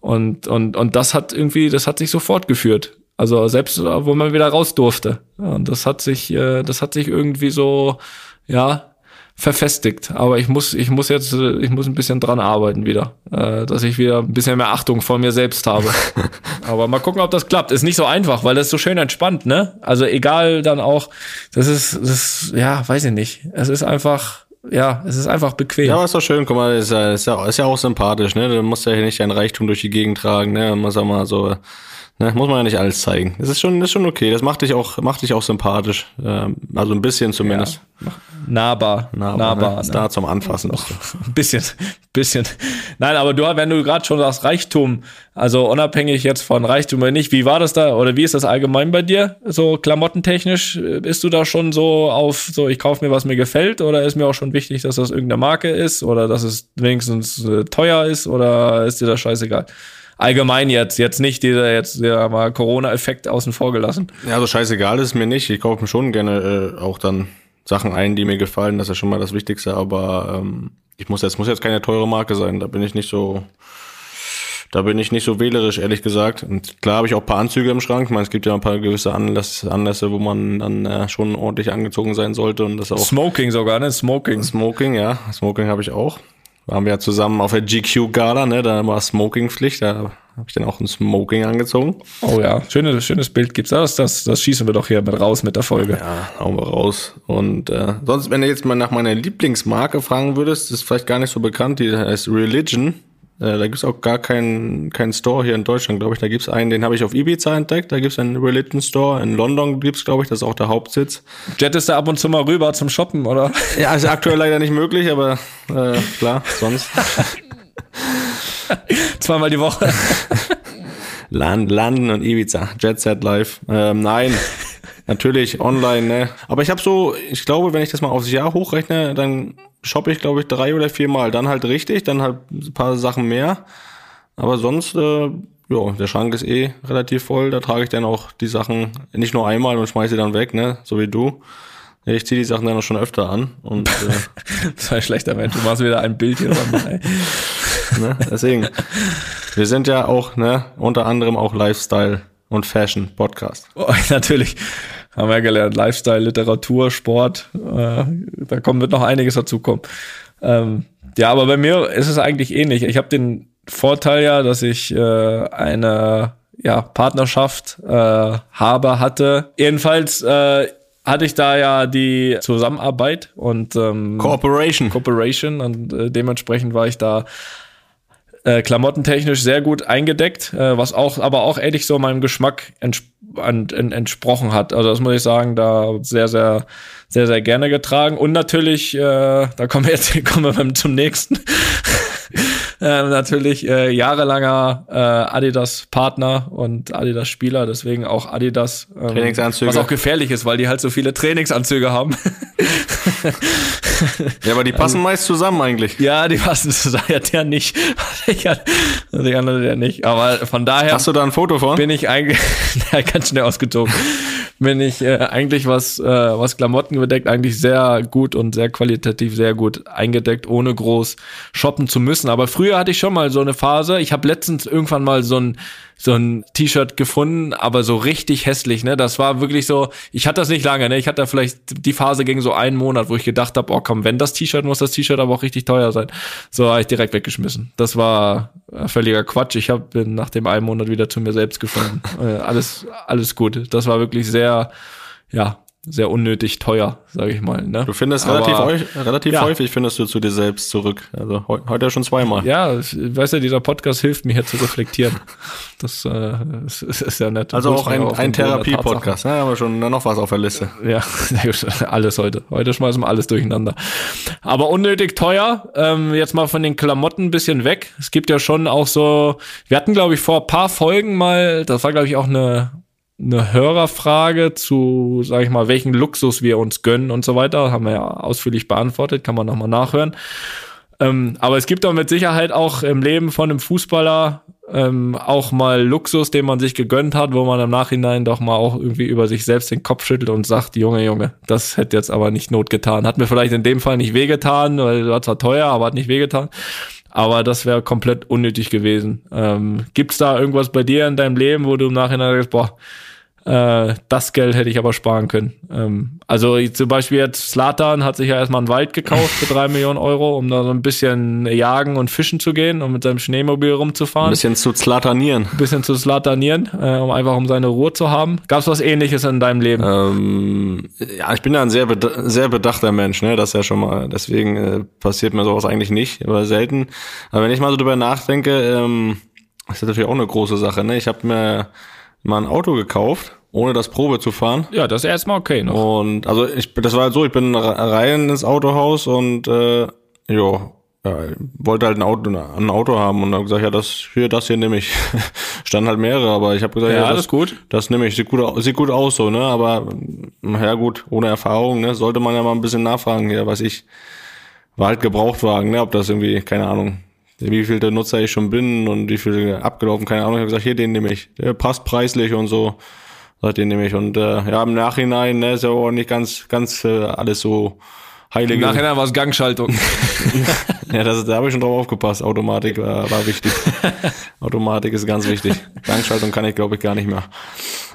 Und, und, und das hat irgendwie, das hat sich so fortgeführt. Also selbst äh, wo man wieder raus durfte. Und das hat sich, äh, das hat sich irgendwie so, ja, verfestigt. Aber ich muss, ich muss jetzt, äh, ich muss ein bisschen dran arbeiten wieder, äh, dass ich wieder ein bisschen mehr Achtung vor mir selbst habe. Aber mal gucken, ob das klappt. Ist nicht so einfach, weil das ist so schön entspannt, ne? Also egal dann auch, das ist, das ist, ja, weiß ich nicht. Es ist einfach, ja, es ist einfach bequem. Ja, aber ist doch schön, guck mal, ist ja, ist ja, ist ja auch sympathisch, ne? Du musst ja hier nicht dein Reichtum durch die Gegend tragen, ne? Muss ja mal so, ne? Muss man ja nicht alles zeigen. Das ist schon, das ist schon okay. Das macht dich auch, macht dich auch sympathisch. Ähm, also ein bisschen zumindest. nahbar, Nahbar, nahbar. ne? Ne? da zum Anfassen. du. Ein bisschen, bisschen. Nein, aber du, wenn du gerade schon sagst Reichtum, also unabhängig jetzt von Reichtum oder nicht, wie war das da oder wie ist das allgemein bei dir? So klamottentechnisch, bist du da schon so auf, so ich kaufe mir, was mir gefällt oder ist mir auch schon wichtig, dass das irgendeine Marke ist oder dass es wenigstens äh, teuer ist oder ist dir das scheißegal? Allgemein jetzt, jetzt nicht dieser jetzt der mal Corona-Effekt außen vor gelassen. Ja, so scheißegal ist mir nicht. Ich kaufe mir schon gerne äh, auch dann Sachen ein, die mir gefallen. Das ist ja schon mal das Wichtigste. Aber ähm, ich muss jetzt muss jetzt keine teure Marke sein. Da bin ich nicht so. Da bin ich nicht so wählerisch, ehrlich gesagt. Und klar habe ich auch ein paar Anzüge im Schrank. Ich meine, es gibt ja ein paar gewisse Anlässe, Anlässe wo man dann äh, schon ordentlich angezogen sein sollte und das auch Smoking sogar, ne? Smoking. Smoking, ja. Smoking habe ich auch. Waren wir ja zusammen auf der GQ-Gala, ne? Da war Smoking-Pflicht. Da habe ich dann auch ein Smoking angezogen. Oh ja, schönes, schönes Bild gibt's. Das, das, das schießen wir doch hier mit raus mit der Folge. Ja, hauen wir raus. Und äh, sonst, wenn du jetzt mal nach meiner Lieblingsmarke fragen würdest, ist vielleicht gar nicht so bekannt, die heißt Religion. Äh, da gibt's auch gar keinen keinen Store hier in Deutschland, glaube ich. Da gibt's einen, den habe ich auf Ibiza entdeckt. Da gibt's einen Religion Store. In London gibt's, glaube ich, das ist auch der Hauptsitz. Jettest du ab und zu mal rüber zum Shoppen, oder? Ja, ist aktuell leider nicht möglich, aber äh, klar, sonst. Zweimal die Woche. Land, London und Ibiza, Jet Set Live. Ähm, nein, natürlich online, ne? Aber ich habe so, ich glaube, wenn ich das mal aufs Jahr hochrechne, dann shoppe ich, glaube ich, drei oder viermal. Dann halt richtig, dann halt ein paar Sachen mehr. Aber sonst, äh, ja, der Schrank ist eh relativ voll. Da trage ich dann auch die Sachen nicht nur einmal und schmeiße sie dann weg, ne? So wie du. Ich ziehe die Sachen dann auch schon öfter an. Und äh, Das war ein schlechter Mensch. Du machst wieder ein Bild hier dabei. ne? deswegen. Wir sind ja auch, ne, unter anderem auch Lifestyle und Fashion Podcast. Oh, natürlich. Haben wir ja gelernt. Lifestyle, Literatur, Sport. Äh, da kommt, wird noch einiges dazukommen. Ähm, ja, aber bei mir ist es eigentlich ähnlich. Ich habe den Vorteil ja, dass ich äh, eine ja, Partnerschaft äh, habe, hatte. Jedenfalls äh, hatte ich da ja die Zusammenarbeit und ähm, Cooperation. Corporation und äh, dementsprechend war ich da äh, klamottentechnisch sehr gut eingedeckt, äh, was auch, aber auch ehrlich so meinem Geschmack ents an, en entsprochen hat. Also das muss ich sagen, da sehr, sehr, sehr, sehr gerne getragen. Und natürlich, äh, da kommen wir jetzt kommen wir zum nächsten. Ähm, natürlich äh, jahrelanger äh, Adidas-Partner und Adidas-Spieler, deswegen auch Adidas. Ähm, Trainingsanzüge. Was auch gefährlich ist, weil die halt so viele Trainingsanzüge haben. Ja, aber die passen meist zusammen eigentlich. Ja, die passen zusammen. Ja, der nicht. Der andere, der nicht. Aber von daher Hast du da ein Foto von? bin ich eigentlich ja, ganz schnell ausgezogen. bin ich äh, eigentlich was, äh, was Klamotten bedeckt, eigentlich sehr gut und sehr qualitativ sehr gut eingedeckt, ohne groß shoppen zu müssen. Aber früher hatte ich schon mal so eine Phase. Ich habe letztens irgendwann mal so ein so ein T-Shirt gefunden, aber so richtig hässlich, ne? Das war wirklich so, ich hatte das nicht lange, ne? Ich hatte vielleicht die Phase gegen so einen Monat, wo ich gedacht habe, oh komm, wenn das T-Shirt, muss das T-Shirt aber auch richtig teuer sein. So habe ich direkt weggeschmissen. Das war völliger Quatsch. Ich habe nach dem einen Monat wieder zu mir selbst gefunden. äh, alles, alles gut. Das war wirklich sehr, ja, sehr unnötig teuer, sage ich mal. Ne? Du findest Aber- relativ, relativ ja. häufig findest du zu dir selbst zurück. Also heu, heute schon zweimal. Ja, ich- weißt du, dieser Podcast hilft mir hier zu reflektieren. Das äh, ist, ist ja nett. Also auch ein, ja ein Therapie-Podcast. Ne? Aber schon noch was auf der Liste. Ja, alles heute. Heute schmeißen wir alles durcheinander. Aber unnötig teuer. Ähm, jetzt mal von den Klamotten ein bisschen weg. Es gibt ja schon auch so, wir hatten, glaube ich, vor ein paar Folgen mal, das war, glaube ich, auch eine, eine Hörerfrage zu, sage ich mal, welchen Luxus wir uns gönnen und so weiter. Haben wir ja ausführlich beantwortet, kann man nochmal nachhören. Ähm, aber es gibt doch mit Sicherheit auch im Leben von einem Fußballer ähm, auch mal Luxus, den man sich gegönnt hat, wo man im Nachhinein doch mal auch irgendwie über sich selbst den Kopf schüttelt und sagt, Junge, Junge, das hätte jetzt aber nicht Not getan. Hat mir vielleicht in dem Fall nicht wehgetan, weil war zwar teuer, aber hat nicht wehgetan. Aber das wäre komplett unnötig gewesen. Ähm, gibt's da irgendwas bei dir in deinem Leben, wo du im Nachhinein sagst, boah, äh, das Geld hätte ich aber sparen können. Ähm, also zum Beispiel jetzt Slatan hat sich ja erstmal einen Wald gekauft für drei Millionen Euro, um da so ein bisschen jagen und fischen zu gehen und mit seinem Schneemobil Ein rumzufahren. bisschen zu zlatanieren. Ein bisschen zu slatanieren, äh, um einfach um seine Ruhe zu haben. Gab's was ähnliches in deinem Leben? Ähm, ja, ich bin ja ein sehr, beda sehr bedachter Mensch, ne? Das ist ja schon mal, deswegen äh, passiert mir sowas eigentlich nicht, aber selten. Aber wenn ich mal so drüber nachdenke, ähm, das ist natürlich auch eine große Sache, ne? Ich habe mir mal ein Auto gekauft, ohne das Probe zu fahren. Ja, das ist erstmal okay noch. Und also ich, das war halt so, ich bin re- rein ins Autohaus und äh, jo, ja, wollte halt ein Auto, ein Auto haben und habe gesagt, ja, das hier, das hier nehme ich. Standen halt mehrere, aber ich habe gesagt, Ja, ja, das, gut. das nehme ich. Sieht gut, sieht gut aus so, ne? Aber ja gut, ohne Erfahrung, ne, sollte man ja mal ein bisschen nachfragen. Ja, weiß ich, war halt Gebrauchtwagen, ne? Ob das irgendwie, keine Ahnung, wie viel der Nutzer ich schon bin und wie viel abgelaufen, keine Ahnung. Ich habe gesagt, hier, den nehme ich. Der passt preislich und so. Sagt den nehme ich. Und äh, ja, im Nachhinein, ne, ist ja auch nicht ganz, ganz äh, alles so heilige. Im Nachhinein war es Gangschaltung. Ja, das, da habe ich schon drauf aufgepasst. Automatik war, war wichtig. Automatik ist ganz wichtig. Gangschaltung kann ich, glaube ich, gar nicht mehr.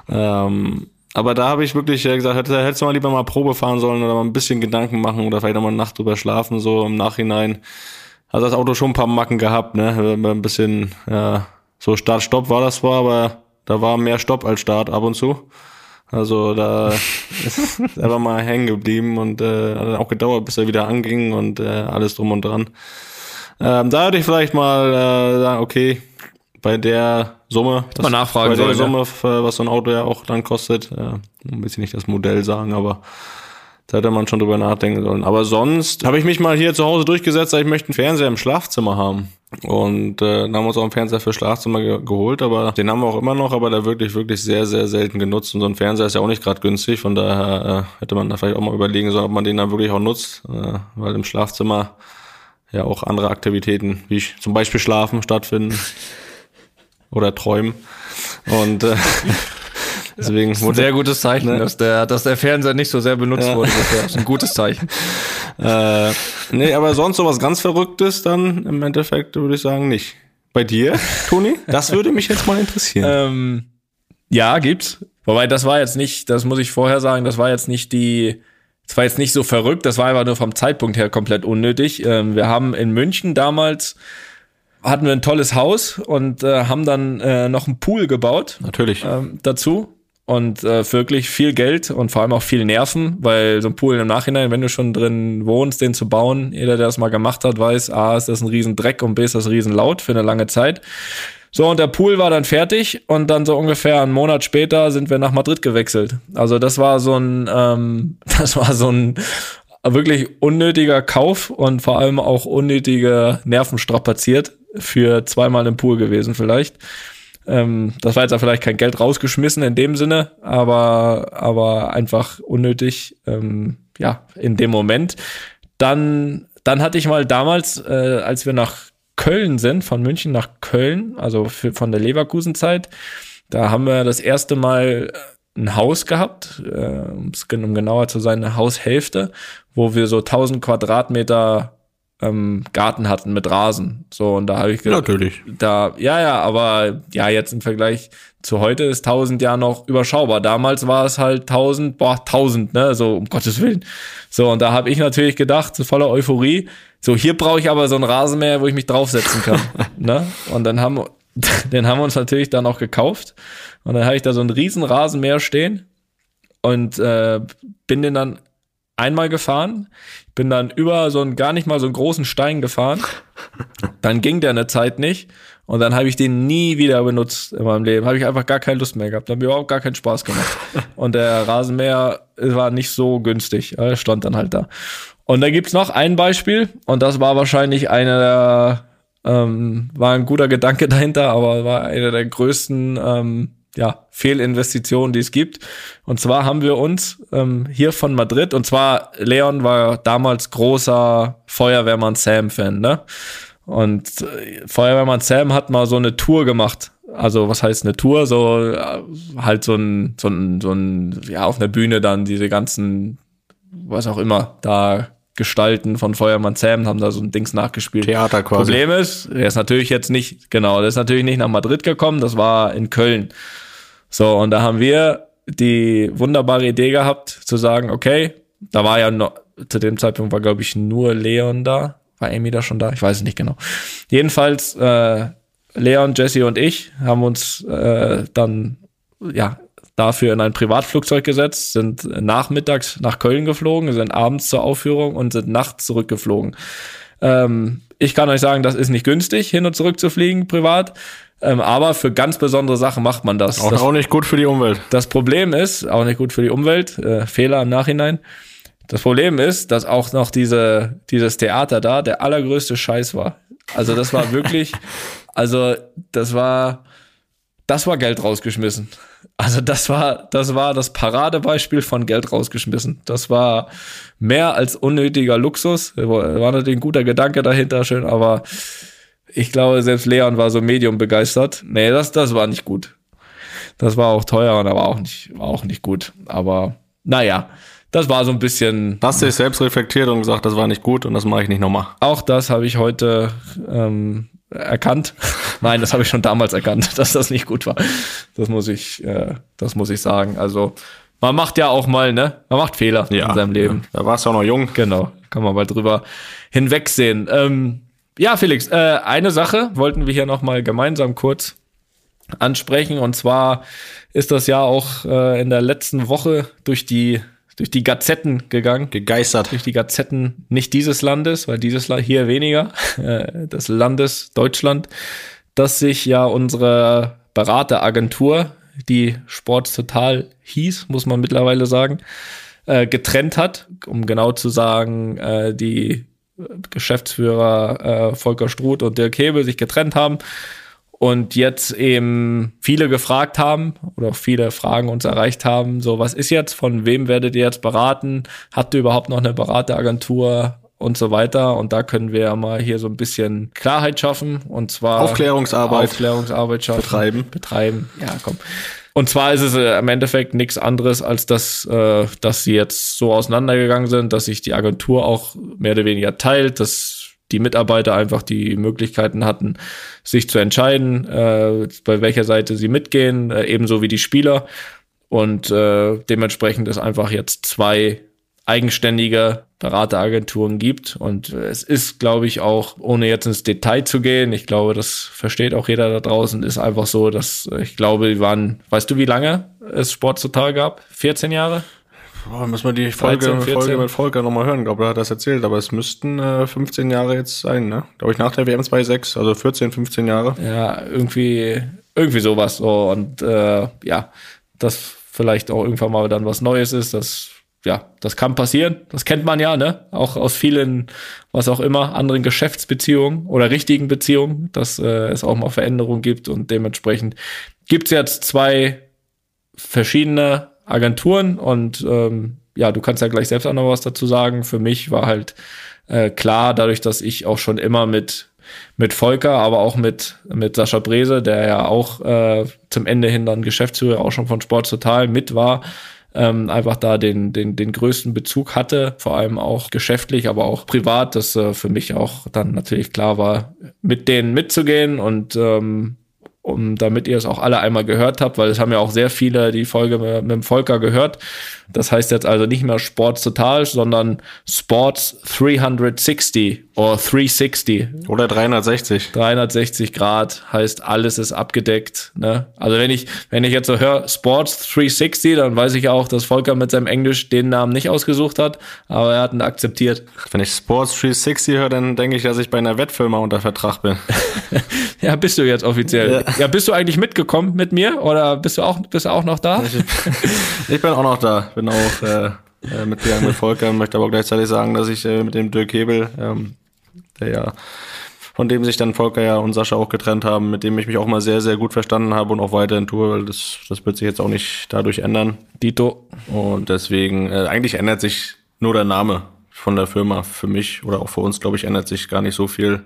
Ähm, aber da habe ich wirklich äh, gesagt, hätte- hättest du mal lieber mal Probe fahren sollen oder mal ein bisschen Gedanken machen oder vielleicht auch mal eine Nacht drüber schlafen, so im Nachhinein. Hat das Auto schon ein paar Macken gehabt, ne? Ein bisschen, ja, so Start-Stopp war das zwar, aber da war mehr Stopp als Start ab und zu. Also da ist einfach mal hängen geblieben und äh, hat dann auch gedauert, bis er wieder anging und äh, alles drum und dran. Ähm, da würde ich vielleicht mal äh, sagen, okay, bei der Summe, das, mal nachfragen bei der sollen, Summe, äh, was so ein Auto ja auch dann kostet, äh, ein bisschen nicht das Modell sagen, aber da hätte man schon drüber nachdenken sollen. Aber sonst habe ich mich mal hier zu Hause durchgesetzt, dass ich möchte einen Fernseher im Schlafzimmer haben. Und äh, dann haben wir uns auch einen Fernseher für Schlafzimmer ge geholt, aber den haben wir auch immer noch, aber der wirklich, wirklich sehr, sehr selten genutzt. Und so ein Fernseher ist ja auch nicht gerade günstig, von daher äh, hätte man da vielleicht auch mal überlegen sollen, ob man den dann wirklich auch nutzt, äh, weil im Schlafzimmer ja auch andere Aktivitäten, wie ich, zum Beispiel Schlafen stattfinden oder Träumen. Und äh, deswegen Ein wurde sehr gutes Zeichen, Ne? dass, der, dass der Fernseher nicht so sehr benutzt Ja. wurde. Das ist ein gutes Zeichen. Äh, nee, aber sonst sowas ganz Verrücktes dann im Endeffekt würde ich sagen nicht. Bei dir, Toni? Das würde mich jetzt mal interessieren. Ähm, ja, gibt's. Wobei, das war jetzt nicht, das muss ich vorher sagen, das war jetzt nicht die, das war jetzt nicht so verrückt, das war einfach nur vom Zeitpunkt her komplett unnötig. Ähm, wir haben in München damals, hatten wir ein tolles Haus und äh, haben dann äh, noch einen Pool gebaut Natürlich. ähm, dazu. Und äh, wirklich viel Geld und vor allem auch viel Nerven, weil so ein Pool im Nachhinein, wenn du schon drin wohnst, den zu bauen, jeder, der das mal gemacht hat, weiß, A, ist das ein riesen Dreck und B, ist das riesen laut für eine lange Zeit. So, und der Pool war dann fertig und dann so ungefähr einen Monat später sind wir nach Madrid gewechselt. Also das war so ein, ähm, das war so ein wirklich unnötiger Kauf und vor allem auch unnötige Nerven strapaziert für zweimal im Pool gewesen vielleicht. Ähm, das war jetzt auch vielleicht kein Geld rausgeschmissen in dem Sinne, aber, aber einfach unnötig, ähm, ja, in dem Moment. Dann, dann hatte ich mal damals, äh, als wir nach Köln sind, von München nach Köln, also für, von der Leverkusen-Zeit, da haben wir das erste Mal ein Haus gehabt, äh, um genauer zu sein, eine Haushälfte, wo wir so 1000 Quadratmeter ähm, Garten hatten mit Rasen. So, und da habe ich gedacht, natürlich. Da, ja, ja, aber ja, jetzt im Vergleich zu heute ist 1000 ja noch überschaubar. Damals war es halt 1000, boah, 1000, ne, so um Gottes Willen. So, und da habe ich natürlich gedacht, so voller Euphorie, so hier brauche ich aber so einen Rasenmäher, wo ich mich draufsetzen kann, ne? Und dann haben den haben wir uns natürlich dann auch gekauft und dann habe ich da so einen riesen Rasenmäher stehen und äh, bin den dann einmal gefahren, bin dann über so einen gar nicht mal so einen großen Stein gefahren. Dann ging der eine Zeit nicht und dann habe ich den nie wieder benutzt in meinem Leben. Habe ich einfach gar keine Lust mehr gehabt. Hat mir überhaupt gar keinen Spaß gemacht. Und der Rasenmäher war nicht so günstig. Er stand dann halt da. Und da gibt's noch ein Beispiel und das war wahrscheinlich einer der, ähm, war ein guter Gedanke dahinter, aber war einer der größten ähm, ja, Fehlinvestitionen, die es gibt. Und zwar haben wir uns ähm, hier von Madrid, und zwar Leon war damals großer Feuerwehrmann Sam-Fan, ne? Und äh, Feuerwehrmann Sam hat mal so eine Tour gemacht. Also was heißt eine Tour? So äh, halt so ein, so ein, so ein, ja, auf einer Bühne dann diese ganzen, was auch immer, da Gestalten von Feuermann Sam haben da so ein Dings nachgespielt. Theater quasi. Problem ist, er ist natürlich jetzt nicht, genau, der ist natürlich nicht nach Madrid gekommen, das war in Köln. So, und da haben wir die wunderbare Idee gehabt, zu sagen, okay, da war ja noch, zu dem Zeitpunkt war, glaube ich, nur Leon da. War Amy da schon da? Ich weiß es nicht genau. Jedenfalls, äh, Leon, Jesse und ich haben uns äh, dann ja dafür in ein Privatflugzeug gesetzt, sind nachmittags nach Köln geflogen, sind abends zur Aufführung und sind nachts zurückgeflogen. Ähm, ich kann euch sagen, das ist nicht günstig, hin und zurück zu fliegen, privat. Ähm, aber für ganz besondere Sachen macht man das. Auch, das, auch nicht gut für die Umwelt. Das Problem ist, auch nicht gut für die Umwelt, äh, Fehler im Nachhinein. Das Problem ist, dass auch noch diese, dieses Theater da der allergrößte Scheiß war. Also das war wirklich, also das war, das war Geld rausgeschmissen. Also das war, das war das Paradebeispiel von Geld rausgeschmissen. Das war mehr als unnötiger Luxus. War natürlich ein guter Gedanke dahinter, schön, aber ich glaube, selbst Leon war so medium begeistert. Nee, das, das war nicht gut. Das war auch teuer und aber auch nicht, auch nicht gut. Aber naja, das war so ein bisschen. Hast du dich selbst reflektiert und gesagt, das war nicht gut und das mache ich nicht nochmal? Auch das habe ich heute ähm, erkannt. Nein, das habe ich schon damals erkannt, dass das nicht gut war. Das muss ich, äh, das muss ich sagen. Also man macht ja auch mal, ne? Man macht Fehler ja, in seinem Leben. Ja. Da warst du auch noch jung. Genau, kann man mal drüber hinwegsehen. Ähm, ja, Felix, äh, eine Sache wollten wir hier noch mal gemeinsam kurz ansprechen. Und zwar ist das ja auch äh, in der letzten Woche durch die durch die Gazetten gegangen. Gegeistert. Durch die Gazetten nicht dieses Landes, weil dieses Land hier weniger, äh, des Landes Deutschland, dass sich ja unsere Berateragentur, die Sports Total hieß, muss man mittlerweile sagen, äh, getrennt hat. Um genau zu sagen, äh, die Geschäftsführer äh, Volker Struth und Dirk Hebel sich getrennt haben und jetzt eben viele gefragt haben oder viele Fragen uns erreicht haben, so was ist jetzt, von wem werdet ihr jetzt beraten, habt ihr überhaupt noch eine Berateragentur? Und so weiter. Und da können wir ja mal hier so ein bisschen Klarheit schaffen. Und zwar Aufklärungsarbeit, Aufklärungsarbeit schaffen, betreiben, betreiben, ja komm. Und zwar ist es äh, im Endeffekt nichts anderes, als dass, äh, dass sie jetzt so auseinandergegangen sind, dass sich die Agentur auch mehr oder weniger teilt, dass die Mitarbeiter einfach die Möglichkeiten hatten, sich zu entscheiden, äh, bei welcher Seite sie mitgehen, äh, ebenso wie die Spieler. Und äh, dementsprechend ist einfach jetzt zwei eigenständige Berateragenturen gibt. Und es ist, glaube ich, auch, ohne jetzt ins Detail zu gehen, ich glaube, das versteht auch jeder da draußen, ist einfach so, dass ich glaube, die waren, weißt du, wie lange es Sport total gab? 14 Jahre? Boah, müssen wir die Folge, 13, Folge mit Volker nochmal hören. Ich glaube, er hat das erzählt, aber es müssten äh, 15 Jahre jetzt sein, ne? Glaube ich, nach der WM 2.6, also 14, 15 Jahre. Ja, irgendwie, irgendwie sowas. So. Und äh, ja, dass vielleicht auch irgendwann mal dann was Neues ist, das ja, das kann passieren. Das kennt man ja, ne? Auch aus vielen, was auch immer, anderen Geschäftsbeziehungen oder richtigen Beziehungen, dass äh, es auch mal Veränderungen gibt und dementsprechend gibt es jetzt zwei verschiedene Agenturen und ähm, ja, du kannst ja gleich selbst auch noch was dazu sagen. Für mich war halt äh, klar, dadurch, dass ich auch schon immer mit mit Volker, aber auch mit, mit Sascha Brese, der ja auch äh, zum Ende hin dann Geschäftsführer auch schon von Sport Total mit war ähm, einfach da den, den, den größten Bezug hatte, vor allem auch geschäftlich, aber auch privat, dass äh, für mich auch dann natürlich klar war, mit denen mitzugehen und ähm, um, damit ihr es auch alle einmal gehört habt, weil es haben ja auch sehr viele die Folge mit, mit dem Volker gehört. Das heißt jetzt also nicht mehr Sports Total, sondern Sports 360 oder 360. Oder 360. 360 Grad heißt alles ist abgedeckt. Ne? Also wenn ich, wenn ich jetzt so höre Sports 360, dann weiß ich auch, dass Volker mit seinem Englisch den Namen nicht ausgesucht hat, aber er hat ihn akzeptiert. Wenn ich Sports 360 höre, dann denke ich, dass ich bei einer Wettfirma unter Vertrag bin. ja, bist du jetzt offiziell. Ja. ja. bist du eigentlich mitgekommen mit mir oder bist du auch, bist du auch noch da? Ich, ich bin auch noch da bin auch äh, äh, mitgegangen mit Volker, möchte aber gleichzeitig sagen, dass ich äh, mit dem Dirk Hebel, ähm, der ja von dem sich dann Volker ja und Sascha auch getrennt haben, mit dem ich mich auch mal sehr, sehr gut verstanden habe und auch weiterhin tue, weil das, das wird sich jetzt auch nicht dadurch ändern. Dito. Und deswegen, äh, eigentlich ändert sich nur der Name von der Firma für mich oder auch für uns, glaube ich, ändert sich gar nicht so viel.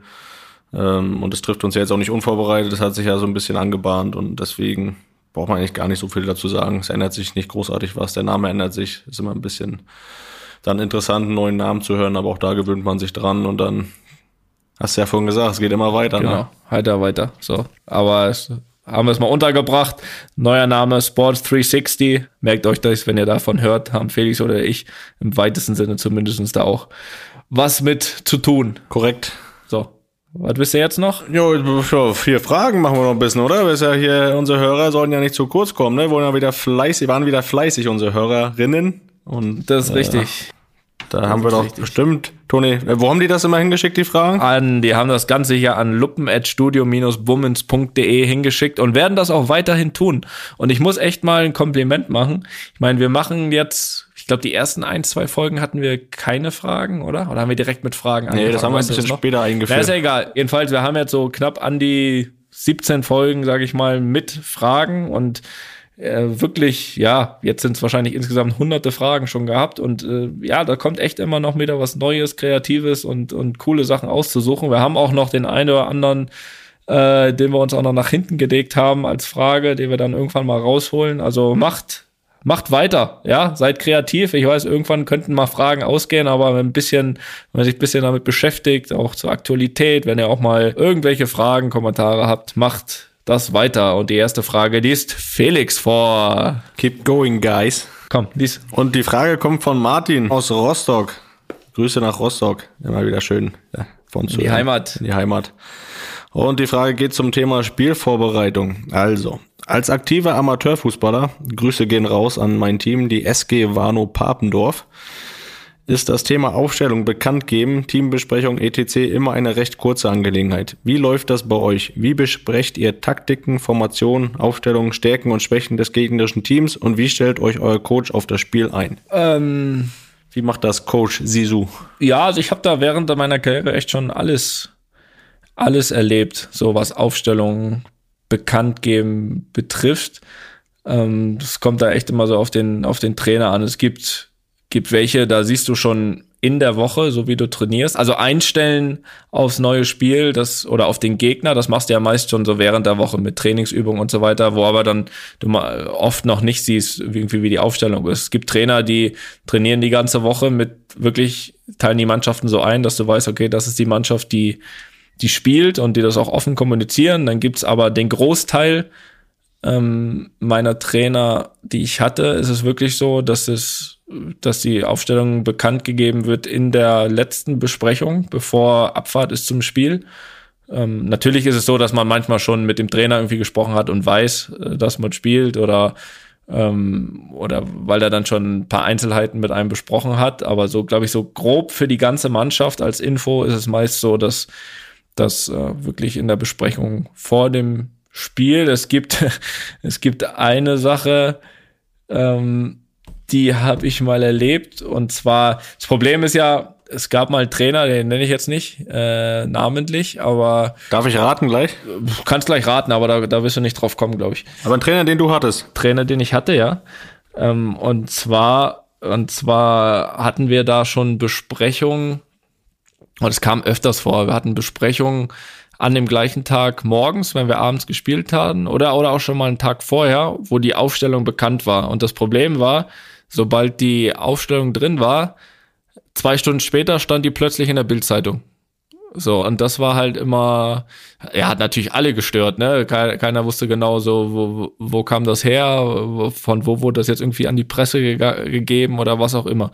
Ähm, und es trifft uns ja jetzt auch nicht unvorbereitet, das hat sich ja so ein bisschen angebahnt und deswegen braucht man eigentlich gar nicht so viel dazu sagen. Es ändert sich nicht großartig was. Der Name ändert sich. Ist immer ein bisschen dann interessant, einen neuen Namen zu hören, aber auch da gewöhnt man sich dran und dann hast du ja vorhin gesagt, es geht immer weiter. Ne? Genau, ne? weiter, weiter. So. Aber es, haben wir es mal untergebracht. Neuer Name Sports 360. Merkt euch das, wenn ihr davon hört, haben Felix oder ich im weitesten Sinne zumindest da auch was mit zu tun. Korrekt. So. Was wisst ihr jetzt noch? Jo, vier Fragen machen wir noch ein bisschen, oder? Weil ja hier, unsere Hörer sollen ja nicht zu kurz kommen, ne? Wollen ja wieder fleißig, waren wieder fleißig, unsere Hörerinnen. Und, das ist äh, richtig. Da das haben wir doch richtig. bestimmt, Toni, äh, wo haben die das immer hingeschickt, die Fragen? An, die haben das Ganze hier an luppen.studio-bummens.de hingeschickt und werden das auch weiterhin tun. Und ich muss echt mal ein Kompliment machen. Ich meine, wir machen jetzt ich glaube, die ersten ein, zwei Folgen hatten wir keine Fragen, oder? Oder haben wir direkt mit Fragen angefangen? Nee, das haben wir ein bisschen später eingeführt. Na, ist ja egal. Jedenfalls, wir haben jetzt so knapp an die 17 Folgen, sage ich mal, mit Fragen und äh, wirklich, ja, jetzt sind es wahrscheinlich insgesamt hunderte Fragen schon gehabt und äh, ja, da kommt echt immer noch wieder was Neues, Kreatives und, und coole Sachen auszusuchen. Wir haben auch noch den einen oder anderen äh, den wir uns auch noch nach hinten gelegt haben als Frage, den wir dann irgendwann mal rausholen. Also macht macht weiter, ja, seid kreativ. Ich weiß, irgendwann könnten mal Fragen ausgehen, aber ein bisschen, wenn man sich ein bisschen damit beschäftigt, auch zur Aktualität, wenn ihr auch mal irgendwelche Fragen, Kommentare habt, macht das weiter. Und die erste Frage liest Felix vor. Keep going, guys. Komm, lies. Und die Frage kommt von Martin aus Rostock. Grüße nach Rostock. Immer wieder schön. Ja, von zu die Heimat. In die Heimat. Und die Frage geht zum Thema Spielvorbereitung. Also, als aktiver Amateurfußballer, Grüße gehen raus an mein Team, die SG Warnow Papendorf, ist das Thema Aufstellung bekannt geben, Teambesprechung etc. immer eine recht kurze Angelegenheit. Wie läuft das bei euch? Wie besprecht ihr Taktiken, Formationen, Aufstellungen, Stärken und Schwächen des gegnerischen Teams und wie stellt euch euer Coach auf das Spiel ein? Ähm, wie macht das Coach Sisu? Ja, also ich habe da während meiner Karriere echt schon alles alles erlebt, so was Aufstellungen, bekannt geben betrifft. Ähm, das kommt da echt immer so auf den, auf den Trainer an. Es gibt, gibt welche, da siehst du schon in der Woche, so wie du trainierst. Also einstellen aufs neue Spiel, das oder auf den Gegner, das machst du ja meist schon so während der Woche mit Trainingsübungen und so weiter, wo aber dann du mal oft noch nicht siehst, irgendwie wie die Aufstellung ist. Es gibt Trainer, die trainieren die ganze Woche mit wirklich teilen die Mannschaften so ein, dass du weißt, okay, das ist die Mannschaft, die die spielt und die das auch offen kommunizieren. Dann gibt's aber den Großteil ähm, meiner Trainer, die ich hatte, ist es wirklich so, dass es, dass die Aufstellung bekannt gegeben wird in der letzten Besprechung, bevor Abfahrt ist zum Spiel. Ähm, natürlich ist es so, dass man manchmal schon mit dem Trainer irgendwie gesprochen hat und weiß, äh, dass man spielt oder ähm, oder weil er dann schon ein paar Einzelheiten mit einem besprochen hat. Aber so, glaube ich, so grob für die ganze Mannschaft als Info ist es meist so, dass das äh, wirklich in der Besprechung vor dem Spiel. Es gibt, es gibt eine Sache, ähm, die habe ich mal erlebt. Und zwar, das Problem ist ja, es gab mal einen Trainer, den nenne ich jetzt nicht äh, namentlich, aber. Darf ich raten gleich? Du kannst gleich raten, aber da, da wirst du nicht drauf kommen, glaube ich. Aber ein Trainer, den du hattest? Trainer, den ich hatte, ja. Ähm, und zwar, und zwar hatten wir da schon Besprechungen Und es kam öfters vor. Wir hatten Besprechungen an dem gleichen Tag morgens, wenn wir abends gespielt hatten, oder, oder auch schon mal einen Tag vorher, wo die Aufstellung bekannt war. Und das Problem war, sobald die Aufstellung drin war, zwei Stunden später stand die plötzlich in der Bildzeitung. So, und das war halt immer, er hat natürlich alle gestört, ne? Keiner, keiner wusste genau so, wo, wo kam das her, von wo wurde das jetzt irgendwie an die Presse ge gegeben oder was auch immer.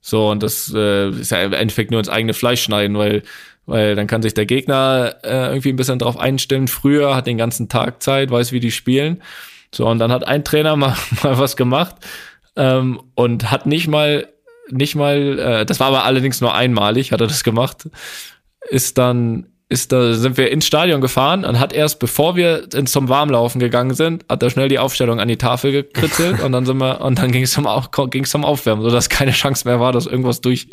So, und das äh, ist ja im Endeffekt nur ins eigene Fleisch schneiden, weil, weil dann kann sich der Gegner äh, irgendwie ein bisschen drauf einstellen. Früher hat den ganzen Tag Zeit, weiß, wie die spielen. So, und dann hat ein Trainer mal, mal was gemacht ähm, und hat nicht mal, nicht mal, äh, das war aber allerdings nur einmalig, hat er das gemacht ist dann ist da sind wir ins Stadion gefahren und hat erst bevor wir zum Warmlaufen gegangen sind, hat er schnell die Aufstellung an die Tafel gekritzelt und dann sind wir und dann ging es zum ging's zum Aufwärmen, so dass keine Chance mehr war, dass irgendwas durch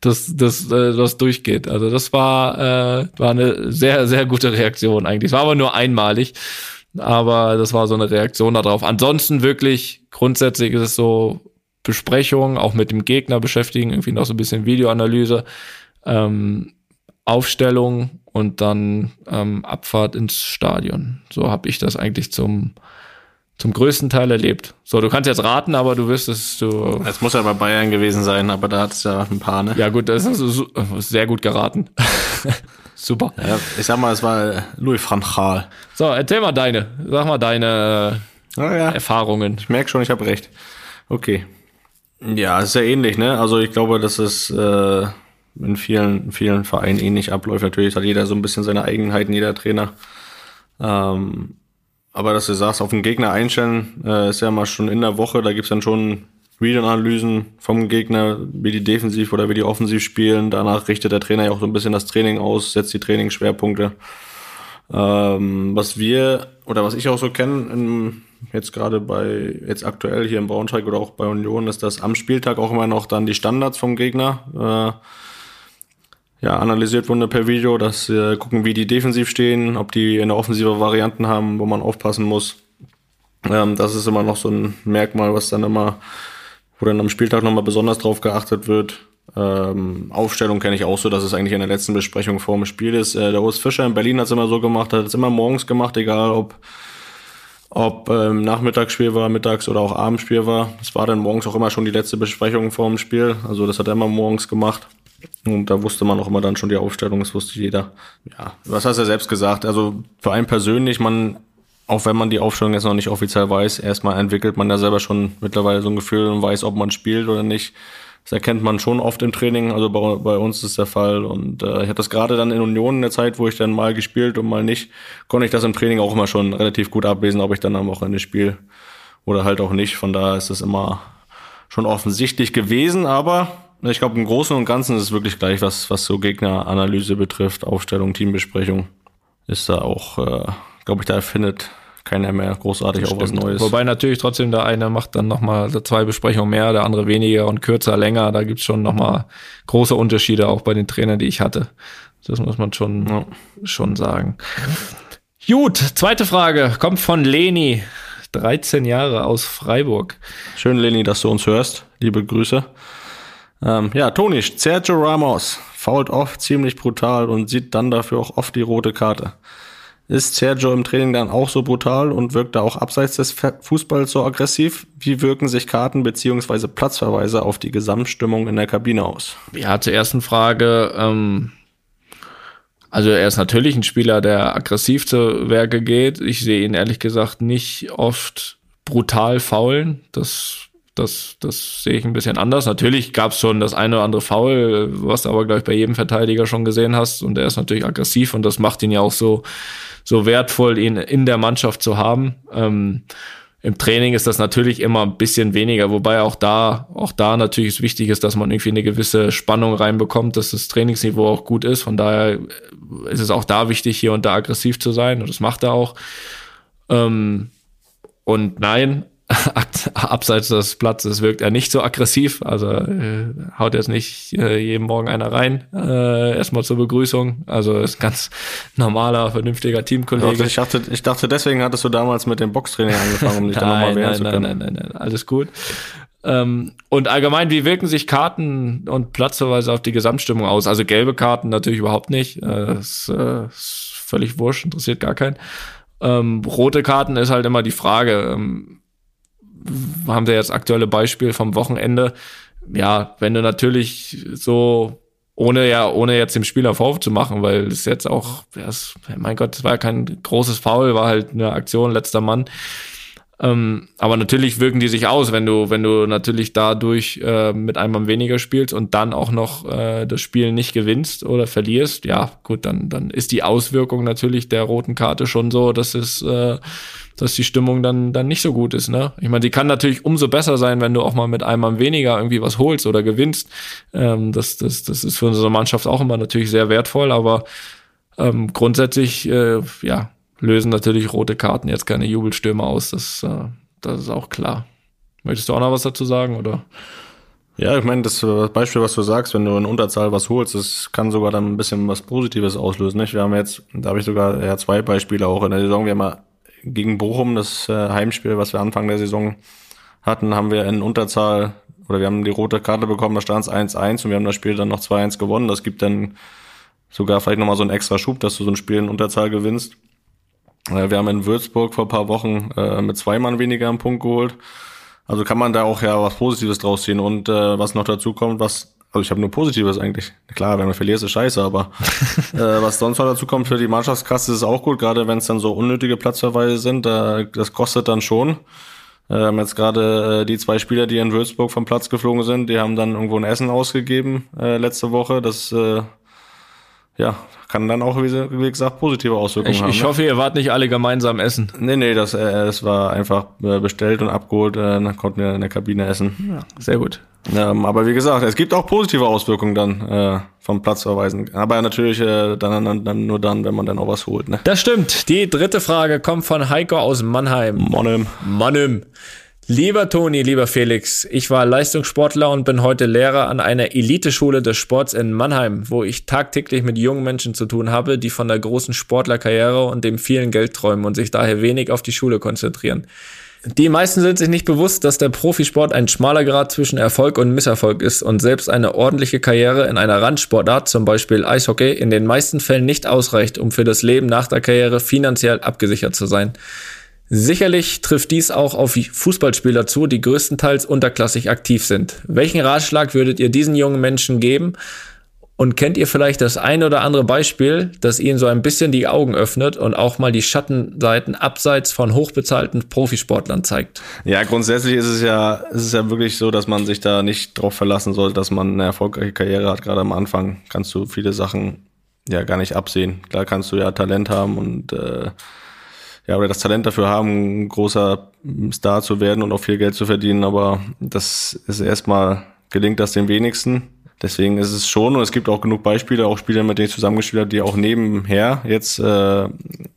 das das äh, das durchgeht. Also das war äh, war eine sehr sehr gute Reaktion eigentlich. Es war aber nur einmalig, aber das war so eine Reaktion darauf. Ansonsten wirklich grundsätzlich ist es so Besprechungen, auch mit dem Gegner beschäftigen, irgendwie noch so ein bisschen Videoanalyse. Ähm, Aufstellung und dann ähm, Abfahrt ins Stadion. So habe ich das eigentlich zum zum größten Teil erlebt. So, du kannst jetzt raten, aber du wirst es du. Es muss ja bei Bayern gewesen sein, aber da hat es ja ein paar, ne? Ja, gut, das ist sehr gut geraten. Super. Ja, ich sag mal, es war Louis van Gaal. So, erzähl mal deine, sag mal deine oh ja. Erfahrungen. Ich merke schon, ich habe recht. Okay. Ja, ist ja ähnlich, ne? Also ich glaube, dass es äh, in vielen, vielen Vereinen ähnlich abläuft. Natürlich hat jeder so ein bisschen seine Eigenheiten, jeder Trainer. Ähm, aber dass du sagst, auf den Gegner einstellen, äh, ist ja mal schon in der Woche, da gibt's dann schon Videoanalysen vom Gegner, wie die defensiv oder wie die offensiv spielen. Danach richtet der Trainer ja auch so ein bisschen das Training aus, setzt die Trainingsschwerpunkte. Ähm, was wir oder was ich auch so kenne, jetzt gerade bei, jetzt aktuell hier in Braunschweig oder auch bei Union, ist, dass am Spieltag auch immer noch dann die Standards vom Gegner äh, ja, analysiert wurde per Video, dass wir gucken, wie die defensiv stehen, ob die eine offensive Varianten haben, wo man aufpassen muss. Ähm, das ist immer noch so ein Merkmal, was dann immer, wo dann am Spieltag nochmal besonders drauf geachtet wird. Ähm, Aufstellung kenne ich auch so, dass es eigentlich in der letzten Besprechung vor dem Spiel ist. Äh, der Urs Fischer in Berlin hat es immer so gemacht, hat es immer morgens gemacht, egal ob ob ähm, Nachmittagsspiel war, mittags oder auch Abendspiel war. Es war dann morgens auch immer schon die letzte Besprechung vor dem Spiel. Also das hat er immer morgens gemacht. Und da wusste man auch immer dann schon die Aufstellung, das wusste jeder. Ja, was hast du selbst gesagt? Also für einen persönlich, man, auch wenn man die Aufstellung jetzt noch nicht offiziell weiß, erstmal entwickelt man ja selber schon mittlerweile so ein Gefühl und weiß, ob man spielt oder nicht. Das erkennt man schon oft im Training, also bei, bei uns ist der Fall. Und äh, ich hatte das gerade dann in Union in der Zeit, wo ich dann mal gespielt und mal nicht, konnte ich das im Training auch immer schon relativ gut ablesen, ob ich dann am Wochenende spiele oder halt auch nicht. Von daher ist das immer schon offensichtlich gewesen, aber ich glaube, im Großen und Ganzen ist es wirklich gleich, was, was so Gegneranalyse betrifft, Aufstellung, Teambesprechung. Ist da auch, äh, glaube ich, da findet keiner mehr großartig auch was Neues. Wobei natürlich trotzdem der eine macht dann nochmal zwei Besprechungen mehr, der andere weniger und kürzer, länger. Da gibt's schon nochmal große Unterschiede auch bei den Trainern, die ich hatte. Das muss man schon, ja. schon sagen. Gut, zweite Frage kommt von Leni, 13 Jahre aus Freiburg. Schön, Leni, dass du uns hörst. Liebe Grüße. Ähm, ja, Toni, Sergio Ramos fault oft ziemlich brutal und sieht dann dafür auch oft die rote Karte. Ist Sergio im Training dann auch so brutal und wirkt da auch abseits des Fußballs so aggressiv? Wie wirken sich Karten beziehungsweise Platzverweise auf die Gesamtstimmung in der Kabine aus? Ja, zur ersten Frage. Ähm, also er ist natürlich ein Spieler, der aggressiv zu Werke geht. Ich sehe ihn ehrlich gesagt nicht oft brutal faulen. Das das, das sehe ich ein bisschen anders. Natürlich gab es schon das eine oder andere Foul, was du aber, glaube ich, bei jedem Verteidiger schon gesehen hast. Und er ist natürlich aggressiv und das macht ihn ja auch so, so wertvoll, ihn in der Mannschaft zu haben. Ähm, Im Training ist das natürlich immer ein bisschen weniger, wobei auch da, auch da natürlich wichtig ist, dass man irgendwie eine gewisse Spannung reinbekommt, dass das Trainingsniveau auch gut ist. Von daher ist es auch da wichtig, hier und da aggressiv zu sein und das macht er auch. Ähm, und nein, abseits des Platzes wirkt er nicht so aggressiv. Also äh, haut jetzt nicht äh, jeden Morgen einer rein, äh, erstmal zur Begrüßung. Also ist ganz normaler, vernünftiger Teamkollege. Also ich dachte, ich dachte, deswegen hattest du damals mit dem Boxtraining angefangen, um dich dann nochmal wehren nein, zu können. Nein, nein, nein, nein, alles gut. Ähm, und allgemein, wie wirken sich Karten und Platzverweise auf die Gesamtstimmung aus? Also gelbe Karten natürlich überhaupt nicht. Äh, das äh, ist völlig wurscht, interessiert gar keinen. Ähm, rote Karten ist halt immer die Frage. Ähm, haben wir jetzt aktuelle Beispiel vom Wochenende. Ja, wenn du natürlich so ohne ja, ohne jetzt dem Spieler Vorwurf zu machen, weil es jetzt auch, ja, es, mein Gott, es war ja kein großes Foul, war halt eine Aktion, letzter Mann. Ähm, aber natürlich wirken die sich aus, wenn du, wenn du natürlich dadurch äh, mit einem Mann weniger spielst und dann auch noch äh, das Spiel nicht gewinnst oder verlierst, ja, gut, dann, dann ist die Auswirkung natürlich der roten Karte schon so, dass es, äh, dass die Stimmung dann, dann nicht so gut ist, ne? Ich meine, die kann natürlich umso besser sein, wenn du auch mal mit einem Mann weniger irgendwie was holst oder gewinnst. Ähm, das, das, das ist für unsere Mannschaft auch immer natürlich sehr wertvoll, aber ähm, grundsätzlich, äh, ja, lösen natürlich rote Karten jetzt keine Jubelstürme aus. Das, äh, das ist auch klar. Möchtest du auch noch was dazu sagen, oder? Ja, ich meine, das äh, Beispiel, was du sagst, wenn du in Unterzahl was holst, das kann sogar dann ein bisschen was Positives auslösen. Nicht? Wir haben jetzt, da habe ich sogar ja, zwei Beispiele auch in der Saison. Wir haben ja gegen Bochum, das äh, Heimspiel, was wir Anfang der Saison hatten, haben wir in Unterzahl, oder wir haben die rote Karte bekommen, da stand es 1-1 und wir haben das Spiel dann noch 2-1 gewonnen. Das gibt dann sogar vielleicht nochmal so einen extra Schub, dass du so ein Spiel in Unterzahl gewinnst. Äh, wir haben in Würzburg vor paar Wochen äh, mit zwei Mann weniger einen Punkt geholt. Also kann man da auch ja was Positives draus ziehen. Und äh, was noch dazu kommt, was, also ich habe nur Positives eigentlich. Klar, wenn man verliert, ist scheiße, aber äh, was sonst noch dazu kommt für die Mannschaftskasse ist auch gut, gerade wenn es dann so unnötige Platzverweise sind. Äh, das kostet dann schon. Wir ähm, jetzt gerade äh, die zwei Spieler, die in Würzburg vom Platz geflogen sind, die haben dann irgendwo ein Essen ausgegeben äh, letzte Woche. Das äh, ja, kann dann auch, wie gesagt, positive Auswirkungen ich, haben. Ich ne? hoffe, ihr wart nicht alle gemeinsam essen. Nee, nee, das, äh, das war einfach äh, bestellt und abgeholt, äh, dann konnten wir in der Kabine essen. Ja, sehr gut. Ähm, aber wie gesagt, es gibt auch positive Auswirkungen dann äh, vom Platzverweisen. Aber natürlich äh, dann, dann, dann nur dann, wenn man dann auch was holt. Ne? Das stimmt. Die dritte Frage kommt von Heiko aus Mannheim. Monnem. Monnem. Lieber Toni, lieber Felix, ich war Leistungssportler und bin heute Lehrer an einer Eliteschule des Sports in Mannheim, wo ich tagtäglich mit jungen Menschen zu tun habe, die von der großen Sportlerkarriere und dem vielen Geld träumen und sich daher wenig auf die Schule konzentrieren. Die meisten sind sich nicht bewusst, dass der Profisport ein schmaler Grad zwischen Erfolg und Misserfolg ist und selbst eine ordentliche Karriere in einer Randsportart, zum Beispiel Eishockey, in den meisten Fällen nicht ausreicht, um für das Leben nach der Karriere finanziell abgesichert zu sein. Sicherlich trifft dies auch auf Fußballspieler zu, die größtenteils unterklassig aktiv sind. Welchen Ratschlag würdet ihr diesen jungen Menschen geben? Und kennt ihr vielleicht das ein oder andere Beispiel, das ihnen so ein bisschen die Augen öffnet und auch mal die Schattenseiten abseits von hochbezahlten Profisportlern zeigt? Ja, grundsätzlich ist es ja, ist es ja wirklich so, dass man sich da nicht drauf verlassen soll, dass man eine erfolgreiche Karriere hat. Gerade am Anfang kannst du viele Sachen ja gar nicht absehen. Klar kannst du ja Talent haben und äh, ja, oder das Talent dafür haben, ein großer Star zu werden und auch viel Geld zu verdienen, aber das ist erstmal gelingt das den wenigsten. Deswegen ist es schon, und es gibt auch genug Beispiele, auch Spieler, mit denen ich zusammengespielt habe, die auch nebenher jetzt, äh,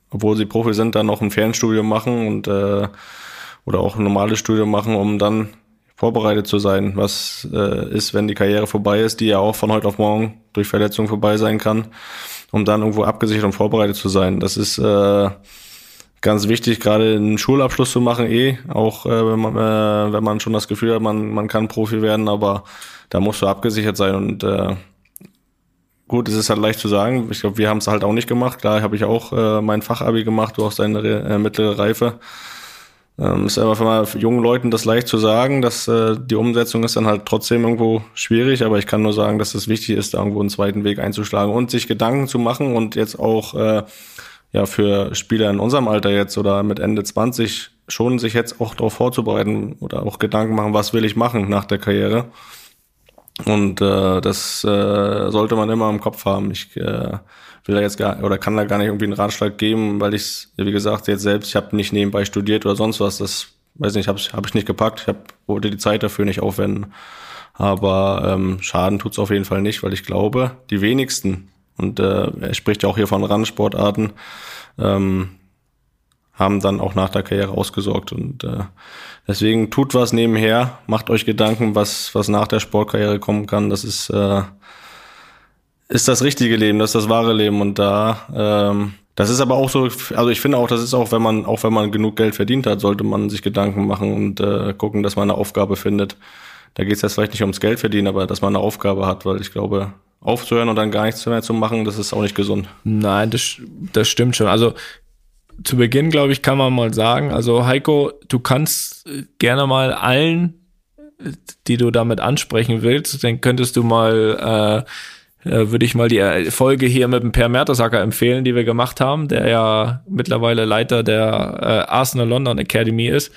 obwohl sie Profi sind, dann noch ein Fernstudium machen und äh, oder auch ein normales Studium machen, um dann vorbereitet zu sein, was äh, ist, wenn die Karriere vorbei ist, die ja auch von heute auf morgen durch Verletzung vorbei sein kann, um dann irgendwo abgesichert und vorbereitet zu sein. Das ist äh, ganz wichtig, gerade einen Schulabschluss zu machen, eh, auch äh, wenn, man, äh, wenn man schon das Gefühl hat, man, man kann Profi werden, aber da musst du abgesichert sein und äh, gut, es ist halt leicht zu sagen. Ich glaube, wir haben es halt auch nicht gemacht. Klar, habe ich auch äh, mein Fachabi gemacht, du auch deine äh, mittlere Reife. Ähm, ist aber für, mal für jungen Leuten das leicht zu sagen, dass äh, die Umsetzung ist dann halt trotzdem irgendwo schwierig, aber ich kann nur sagen, dass es wichtig ist, da irgendwo einen zweiten Weg einzuschlagen und sich Gedanken zu machen und jetzt auch äh, ja für Spieler in unserem Alter jetzt oder mit Ende 20 schon sich jetzt auch darauf vorzubereiten oder auch Gedanken machen, was will ich machen nach der Karriere. Und äh, das äh, sollte man immer im Kopf haben. Ich äh, will da jetzt gar oder kann da gar nicht irgendwie einen Ratschlag geben, weil ich wie gesagt jetzt selbst, ich habe nicht nebenbei studiert oder sonst was. Das weiß nicht, habe hab ich nicht gepackt. Ich hab, wollte die Zeit dafür nicht aufwenden. Aber ähm, Schaden tut's auf jeden Fall nicht, weil ich glaube, die wenigsten und äh, er spricht ja auch hier von Randsportarten, ähm, haben dann auch nach der Karriere ausgesorgt. Und äh, deswegen tut was nebenher, macht euch Gedanken, was, was nach der Sportkarriere kommen kann. Das ist, äh, ist das richtige Leben, das ist das wahre Leben. Und da ähm, Das ist aber auch so, also ich finde auch, das ist auch, wenn man, auch wenn man genug Geld verdient hat, sollte man sich Gedanken machen und äh, gucken, dass man eine Aufgabe findet. Da geht es jetzt vielleicht nicht ums Geld verdienen, aber dass man eine Aufgabe hat, weil ich glaube, aufzuhören und dann gar nichts mehr zu machen, das ist auch nicht gesund. Nein, das, das stimmt schon. Also zu Beginn, glaube ich, kann man mal sagen, also Heiko, du kannst gerne mal allen, die du damit ansprechen willst, dann könntest du mal äh, äh, würde ich mal die äh, Folge hier mit dem Per Mertesacker empfehlen, die wir gemacht haben, der ja mittlerweile Leiter der äh, Arsenal London Academy ist.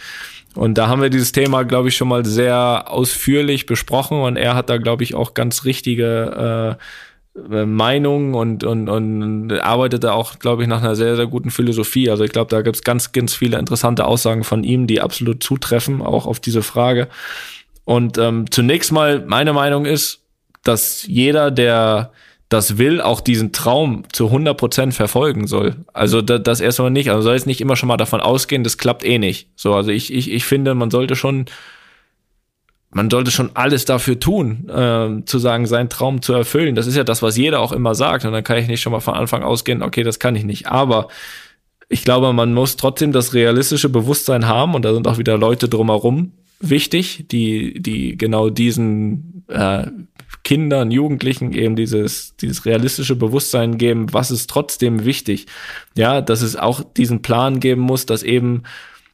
Und da haben wir dieses Thema, glaube ich, schon mal sehr ausführlich besprochen und er hat da, glaube ich, auch ganz richtige äh, Meinungen und, und, und arbeitet da auch, glaube ich, nach einer sehr, sehr guten Philosophie. Also ich glaube, da gibt es ganz, ganz viele interessante Aussagen von ihm, die absolut zutreffen, auch auf diese Frage. Und ähm, zunächst mal, meine Meinung ist, dass jeder, der das will, auch diesen Traum zu 100 Prozent verfolgen soll. Also das, das erstmal nicht. Also soll jetzt nicht immer schon mal davon ausgehen, das klappt eh nicht. So, also ich, ich, ich finde, man sollte schon, man sollte schon alles dafür tun, äh, zu sagen, seinen Traum zu erfüllen. Das ist ja das, was jeder auch immer sagt. Und dann kann ich nicht schon mal von Anfang ausgehen, okay, das kann ich nicht. Aber ich glaube, man muss trotzdem das realistische Bewusstsein haben und da sind auch wieder Leute drumherum wichtig, die, die genau diesen äh, Kindern, Jugendlichen eben dieses, dieses realistische Bewusstsein geben, was ist trotzdem wichtig. Ja, dass es auch diesen Plan geben muss, dass eben,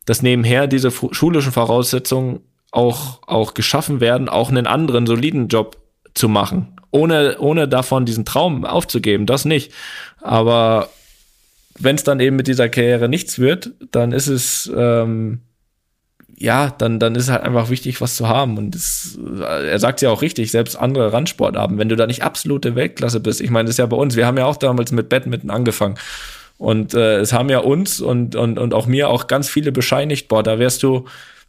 dass nebenher diese schulischen Voraussetzungen auch, auch geschaffen werden, auch einen anderen soliden Job zu machen. Ohne, ohne davon diesen Traum aufzugeben, das nicht. Aber wenn es dann eben mit dieser Karriere nichts wird, dann ist es, ähm, ja, dann, dann ist halt einfach wichtig, was zu haben. Und das, er sagt ja auch richtig, selbst andere Randsportarten, wenn du da nicht absolute Weltklasse bist, ich meine, das ist ja bei uns, wir haben ja auch damals mit Badminton angefangen. Und äh, es haben ja uns und, und, und auch mir auch ganz viele bescheinigt, boah, da wärst du,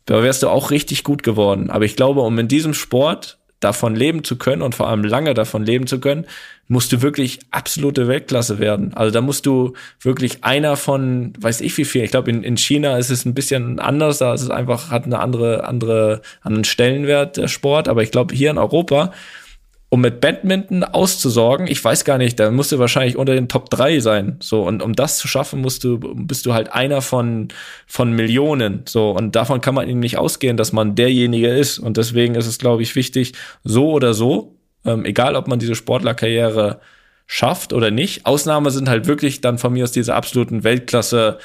da wärst du auch richtig gut geworden. Aber ich glaube, um in diesem Sport davon leben zu können und vor allem lange davon leben zu können, musst du wirklich absolute Weltklasse werden. Also da musst du wirklich einer von, weiß ich wie viel. Ich glaube, in, in China ist es ein bisschen anders. Da ist es einfach, hat eine andere, andere, anderen Stellenwert der Sport. Aber ich glaube, hier in Europa, um mit Badminton auszusorgen, ich weiß gar nicht, da musst du wahrscheinlich unter den Top 3 sein. So, und um das zu schaffen, musst du, bist du halt einer von, von Millionen. So, und davon kann man eben nicht ausgehen, dass man derjenige ist. Und deswegen ist es, glaube ich, wichtig, so oder so, ähm, egal, ob man diese Sportlerkarriere schafft oder nicht. Ausnahme sind halt wirklich dann von mir aus diese absoluten Weltklasse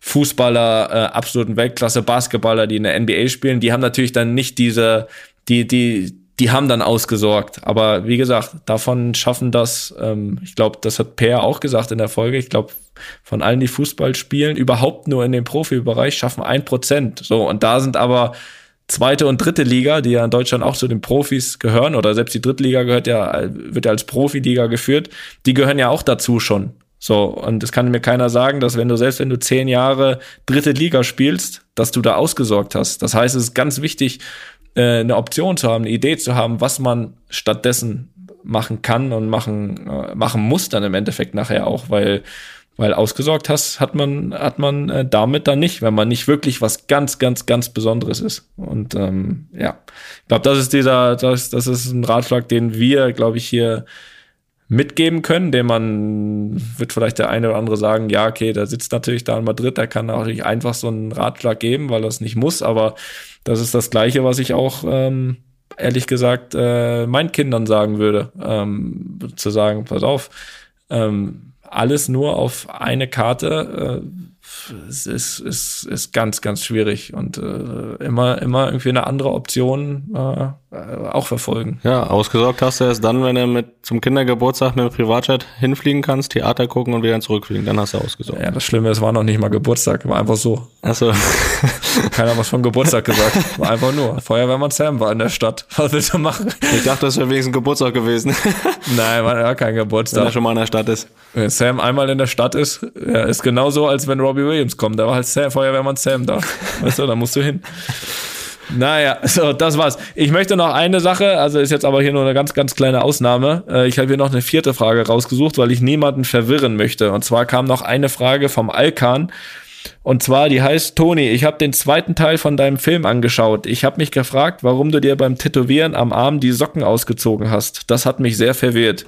Fußballer, äh, absoluten Weltklasse Basketballer, die in der NBA spielen. Die haben natürlich dann nicht diese, die, die, die haben dann ausgesorgt. Aber wie gesagt, davon schaffen das, ähm, ich glaube, das hat Per auch gesagt in der Folge, ich glaube, von allen, die Fußball spielen, überhaupt nur in dem Profibereich schaffen ein Prozent. So, und da sind aber zweite und dritte Liga, die ja in Deutschland auch zu den Profis gehören, oder selbst die dritte Liga gehört ja, wird ja als Profiliga geführt, die gehören ja auch dazu schon. So, und es kann mir keiner sagen, dass wenn du, selbst wenn du zehn Jahre dritte Liga spielst, dass du da ausgesorgt hast. Das heißt, es ist ganz wichtig, äh, eine Option zu haben, eine Idee zu haben, was man stattdessen machen kann und machen, äh, machen muss dann im Endeffekt nachher auch, weil weil ausgesorgt hast, hat man, hat man äh, damit dann nicht, wenn man nicht wirklich was ganz, ganz, ganz Besonderes ist. Und ähm, ja, ich glaube, das ist dieser, das, das ist ein Ratschlag, den wir, glaube ich, hier mitgeben können, den man, wird vielleicht der eine oder andere sagen, ja, okay, der sitzt natürlich da in Madrid, der kann natürlich einfach so einen Ratschlag geben, weil es nicht muss, aber das ist das Gleiche, was ich auch ähm, ehrlich gesagt äh, meinen Kindern sagen würde, ähm, zu sagen, pass auf, ähm, alles nur auf eine Karte äh, es ist, ist, ist ganz, ganz schwierig und äh, immer, immer irgendwie eine andere Option äh, auch verfolgen. Ja, ausgesorgt hast du erst dann, wenn du mit zum Kindergeburtstag mit dem Privatjet hinfliegen kannst, Theater gucken und wieder zurückfliegen, dann hast du ausgesorgt. Ja, das Schlimme, es war noch nicht mal Geburtstag, war einfach so. Achso. Keiner was von Geburtstag gesagt. War einfach nur. Feuerwehrmann Sam war in der Stadt. Was willst du machen? Ich dachte, das wäre wenigstens Geburtstag gewesen. Nein, war ja kein Geburtstag. Wenn er schon mal in der Stadt ist. Wenn Sam einmal in der Stadt ist, ja, ist genauso, als wenn Robbie Williams kommt. Da war halt Sam, Feuerwehrmann Sam da. Weißt du, da musst du hin. Naja, so, das war's. Ich möchte noch eine Sache, also ist jetzt aber hier nur eine ganz, ganz kleine Ausnahme. Äh, ich habe hier noch eine vierte Frage rausgesucht, weil ich niemanden verwirren möchte. Und zwar kam noch eine Frage vom Alkan. Und zwar, die heißt, Toni, ich habe den zweiten Teil von deinem Film angeschaut. Ich habe mich gefragt, warum du dir beim Tätowieren am Arm die Socken ausgezogen hast. Das hat mich sehr verwirrt.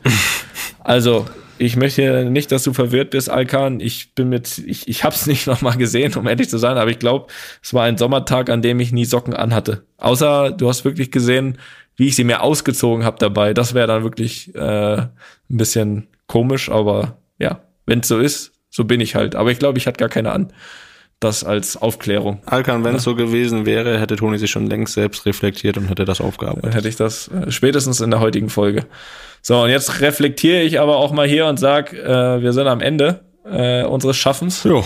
Also, ich möchte nicht, dass du verwirrt bist, Alkan. Ich bin mit, ich, ich habe es nicht nochmal gesehen, um ehrlich zu sein, aber ich glaube, es war ein Sommertag, an dem ich nie Socken anhatte. Außer du hast wirklich gesehen, wie ich sie mir ausgezogen habe dabei. Das wäre dann wirklich äh, ein bisschen komisch, aber ja, wenn es so ist, so bin ich halt. Aber ich glaube, ich hatte gar keine an. Das als Aufklärung. Alkan, wenn es so gewesen wäre, hätte Toni sich schon längst selbst reflektiert und hätte das aufgearbeitet. Dann hätte ich das äh, spätestens in der heutigen Folge. So, und jetzt reflektiere ich aber auch mal hier und sag, äh, wir sind am Ende äh, unseres Schaffens. Jo.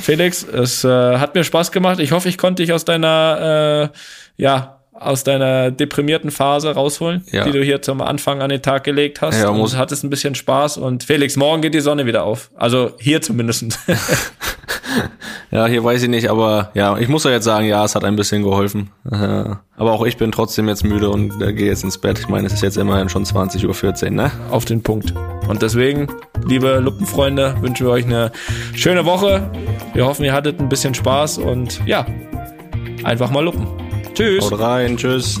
Felix, es äh, hat mir Spaß gemacht. Ich hoffe, ich konnte dich aus deiner, äh, ja, aus deiner deprimierten Phase rausholen, Ja. die du hier zum Anfang an den Tag gelegt hast. Ja, und muss- hattest ein bisschen Spaß. Und Felix, morgen geht die Sonne wieder auf. Also hier zumindest. Ja, hier weiß ich nicht, aber ja, ich muss ja jetzt sagen, ja, es hat ein bisschen geholfen. Äh, aber auch ich bin trotzdem jetzt müde und äh, gehe jetzt ins Bett. Ich meine, es ist jetzt immerhin schon 20.14 Uhr, ne? auf den Punkt. Und deswegen, liebe Luppenfreunde, wünschen wir euch eine schöne Woche. Wir hoffen, ihr hattet ein bisschen Spaß und ja, einfach mal luppen. Tschüss. Haut rein, tschüss.